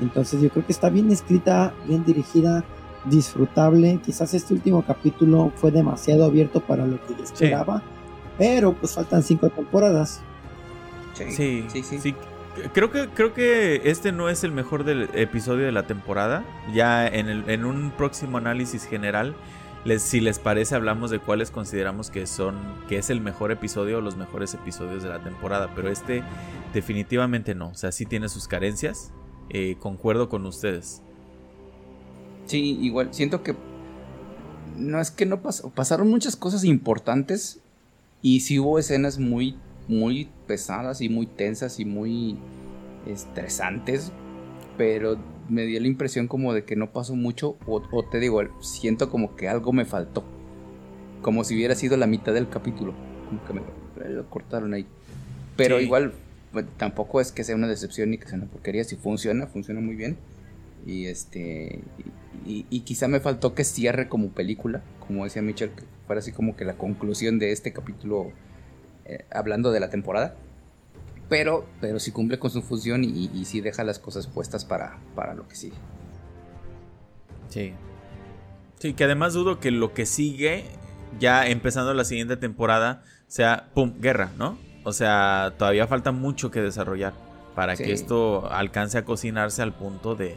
Entonces yo creo que está bien escrita, bien dirigida, disfrutable. Quizás este último capítulo fue demasiado abierto para lo que yo esperaba. Pero pues faltan cinco temporadas. Sí, sí, sí. Creo que, creo que este no es el mejor del episodio de la temporada. Ya en, en un próximo análisis general si les parece, hablamos de cuáles consideramos que son, que es el mejor episodio o los mejores episodios de la temporada. Pero este definitivamente no. O sea, sí tiene sus carencias. Eh, concuerdo con ustedes. Sí, igual, siento que no es que no pasó, pasaron muchas cosas importantes y sí hubo escenas muy, muy pesadas y muy tensas y muy estresantes, pero me dio la impresión como de que no pasó mucho, o, te digo, siento como que algo me faltó. Como si hubiera sido la mitad del capítulo. Como que me lo cortaron ahí. Pero igual, pues, tampoco es que sea una decepción ni que sea una porquería. Si funciona, funciona muy bien. Y este. Y, quizá me faltó que cierre como película. Como decía Mitchell, que fuera así como que la conclusión de este capítulo. Eh, hablando de la temporada pero, pero sí cumple con su función y, y sí deja las cosas puestas para, para lo que sigue. Sí. Sí, que además dudo que lo que sigue, ya empezando la siguiente temporada, sea, ¡pum!, guerra, ¿no? O sea, todavía falta mucho que desarrollar para que esto alcance a cocinarse al punto de,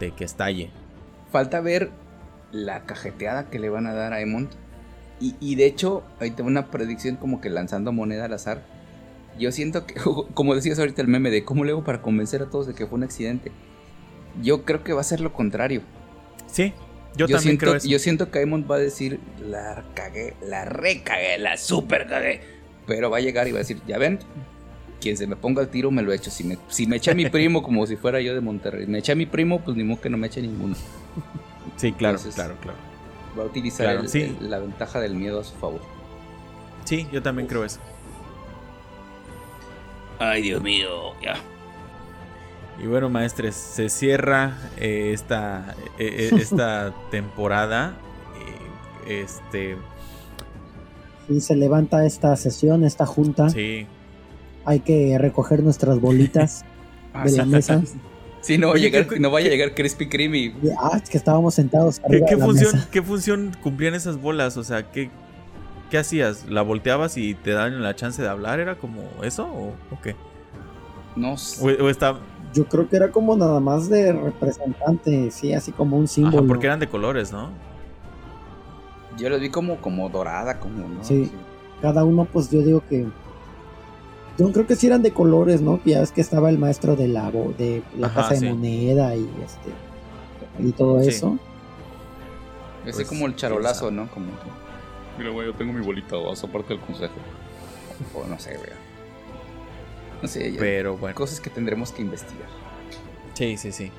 de que estalle. Falta ver la cajeteada que le van a dar a Emont. Y, y de hecho, ahí tengo una predicción como que lanzando moneda al azar yo siento que, como decías ahorita el meme de cómo le hago para convencer a todos de que fue un accidente. Yo creo que va a ser lo contrario. Sí, yo, también siento, creo eso. Yo siento que Aemon va a decir, la cagué, la recagué, la super cagué. Pero va a llegar y va a decir, ya ven, quien se me ponga al tiro me lo echo. Si me, si me echa mi primo como si fuera yo de Monterrey, me echa mi primo, pues ni modo que no me eche ninguno. Sí, claro, claro, claro. Va a utilizar la ventaja del miedo a su favor. Sí, yo también creo eso. Ay, Dios mío, ya. Y bueno, maestres, se cierra eh, esta, eh, eh, esta temporada. este. Sí, se levanta esta sesión, esta junta. Sí. Hay que recoger nuestras bolitas de la mesa. Sí, no, va a llegar, no vaya a llegar Crispy Kreme. Ah, es que estábamos sentados. ¿Qué, qué función, ¿Qué función cumplían esas bolas? O sea, ¿qué, ¿qué hacías? ¿La volteabas y te dan la chance de hablar? ¿Era como eso o, qué? No sé. O, está... Yo creo que era como nada más de representante, sí, así como un símbolo. porque eran de colores, ¿no? Yo los vi como, como dorada, como, ¿no? Sí. Cada uno, pues yo digo que. Yo creo que sí eran de colores, ¿no? Ya ves que estaba el maestro de la, de la casa de moneda y este. Y todo eso. Así pues, como el charolazo, ¿no? Como. Mira, güey, yo tengo mi bolita, vas aparte del consejo. O no sé, güey. No sé, Pero bueno. cosas que tendremos que investigar. Sí, sí, sí.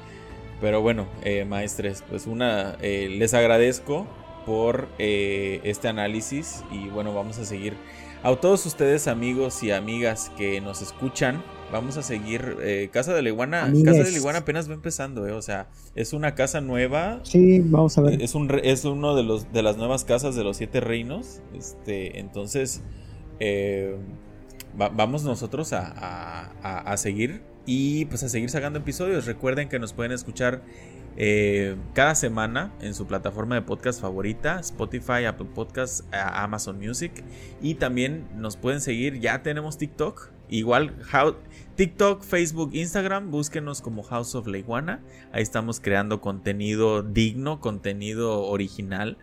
Pero bueno, eh, maestres, pues una, eh, les agradezco por eh, este análisis y bueno, vamos a seguir. A todos ustedes amigos y amigas que nos escuchan, vamos a seguir. Eh, casa de la Iguana, Casa de la Iguana apenas va empezando, eh, o sea, es una casa nueva. Sí, vamos a ver. Es, un, es uno de, los, de las nuevas casas de los siete reinos. Este, entonces, vamos nosotros a, a seguir y pues a seguir sacando episodios. Recuerden que nos pueden escuchar eh, cada semana en su plataforma de podcast favorita, Spotify, Apple Podcasts, Amazon Music. Y también nos pueden seguir, ya tenemos TikTok. Igual TikTok, Facebook, Instagram, búsquenos como House of Leiguana. Ahí estamos creando contenido digno, contenido original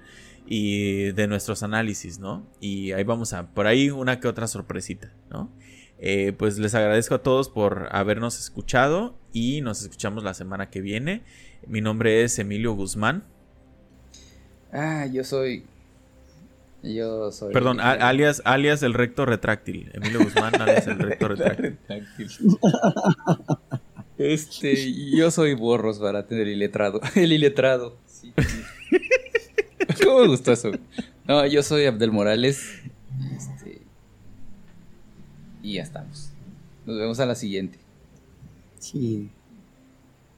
y de nuestros análisis, ¿no? Y ahí vamos a, por ahí una que otra sorpresita, ¿no? Eh, pues les agradezco a todos por habernos escuchado y nos escuchamos la semana que viene. Mi nombre es Emilio Guzmán. Ah, yo soy. Yo soy. Perdón, alias, alias el recto retráctil. Emilio Guzmán, alias el recto retráctil. este, yo soy Borros para tener el iletrado. El iletrado. Sí, ¿Cómo me gustó eso? No, yo soy Abdel Morales. Este, y ya estamos. Nos vemos a la siguiente. Sí.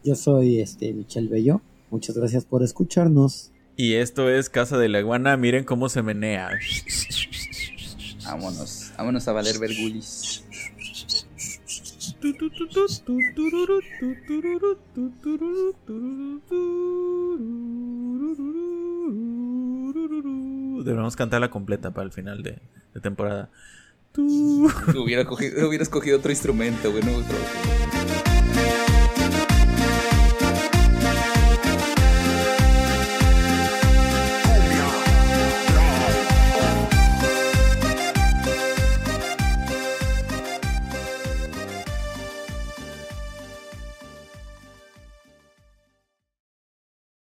Yo soy este Michel Bello. Muchas gracias por escucharnos. Y esto es Casa de la Iguana. Miren cómo se menea. Vámonos. Vámonos a valer vergulis. Debemos cantarla completa para el final de, de temporada. Hubiera cogido, hubieras cogido otro instrumento, bueno, otro.